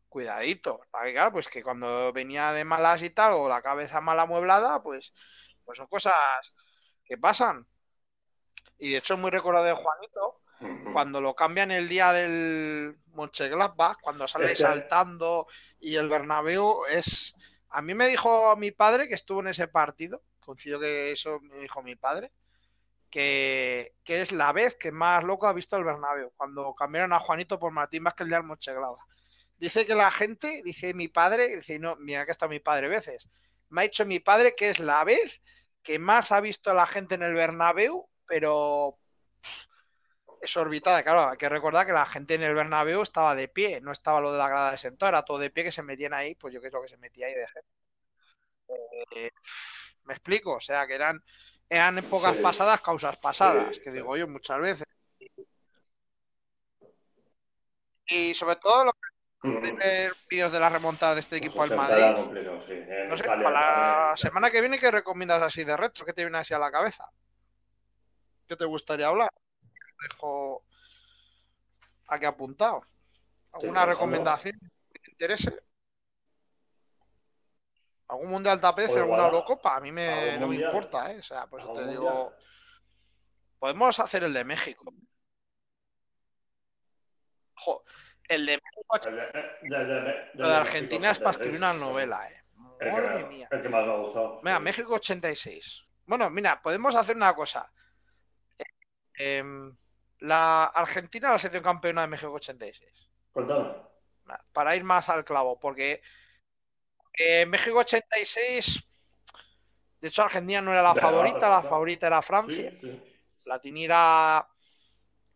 Cuidadito, para que, claro, pues que cuando venía de malas y tal, o la cabeza mal amueblada, pues, pues son cosas que pasan. Y de hecho es muy recordado de Juanito, cuando lo cambian el día del Mönchengladbach, cuando sale Es que- saltando y el Bernabéu es... A mí me dijo mi padre que estuvo en ese partido, coincido que eso me dijo mi padre, que, que es la vez que más loco ha visto el Bernabéu, cuando cambiaron a Juanito por Martín Vázquez el día del Mönchengladbach. Dice que la gente, dice mi padre, dice, no, mira que está mi padre veces, me ha dicho mi padre que es la vez que más ha visto a la gente en el Bernabéu, pero exorbitada. Claro, hay que recordar que la gente en el Bernabéu estaba de pie, no estaba lo de la grada de sentado, era todo de pie que se metían ahí, pues yo qué es lo que se metía ahí de gente. Eh, me explico, o sea, que eran, eran épocas Sí. pasadas, causas pasadas, Sí, que sí. digo yo muchas veces. Y sobre todo lo que ver vídeos de la remontada de este equipo Los al 80 era Madrid. sí. No sé, Italia para la semana que viene, ¿qué recomiendas así de retro? ¿Qué te viene así a la cabeza? ¿Qué te gustaría hablar? Dejo aquí apuntado. ¿Alguna recomendación que te interese? ¿Algún mundial te apetece? O igual ¿Alguna Eurocopa? A mí me, no me importa, ¿eh? O sea, por eso te digo. mundial. Podemos hacer el de México. Jo, el de de- de- de- de- lo de Argentina es para escribir una 86, novela, ¿eh? El Madre que, mía. el que más me ha gustado. Mira. México 86. Bueno, mira, podemos hacer una cosa. em, la Argentina la selección campeona de México 86. Cuéntame. Para ir más al clavo, porque eh, México 86, de hecho Argentina no era la favorita, la favorita era Francia. Sí, sí. Era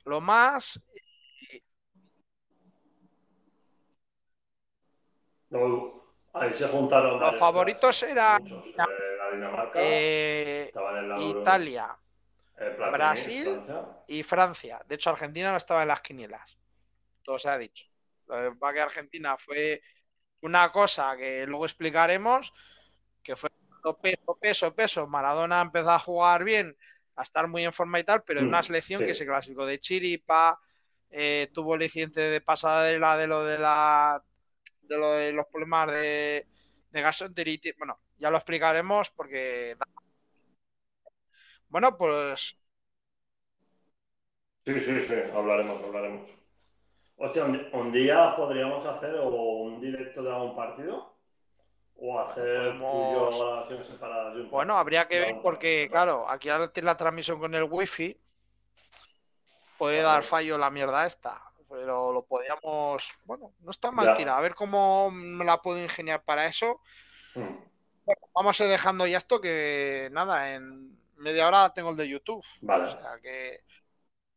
lo más. No, ahí se juntaron Los favoritos eran muchos. Eh, la Dinamarca, eh, en la Italia eh, Platini, Brasil. Francia. y Francia. De hecho, Argentina no estaba en las quinielas. Todo se ha dicho. Lo que pasa que Argentina fue una cosa que luego explicaremos, que fue peso, peso, peso. Maradona empezó a jugar bien, a estar muy en forma y tal, pero en una Mm, selección sí. que se clasificó de chiripa, eh, tuvo el incidente de pasada de la de lo de la de lo de los problemas de, de gastroenteritis. Bueno, ya lo explicaremos porque bueno, pues Sí, sí, sí, hablaremos, hablaremos. Hostia, un, un día podríamos hacer o un directo de algún partido o hacer Podemos- tú y yo grabaciones separadas. un Bueno, habría que ver porque, claro, aquí al tener la transmisión con el wifi puede dar fallo la mierda esta, pero lo podríamos, bueno, no está mal tirado, a ver cómo me la puedo ingeniar para eso. Mm. Bueno, vamos a ir dejando ya esto que nada, en media hora tengo el de YouTube, Vale. o sea que,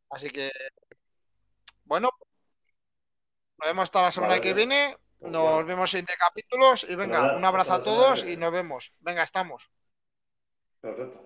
así que, bueno, nos vemos hasta la semana Vale, que viene, Pues nos bueno. vemos en de capítulos y venga, Fenomenal. un abrazo a todos y nos vemos. Venga, estamos. Perfecto.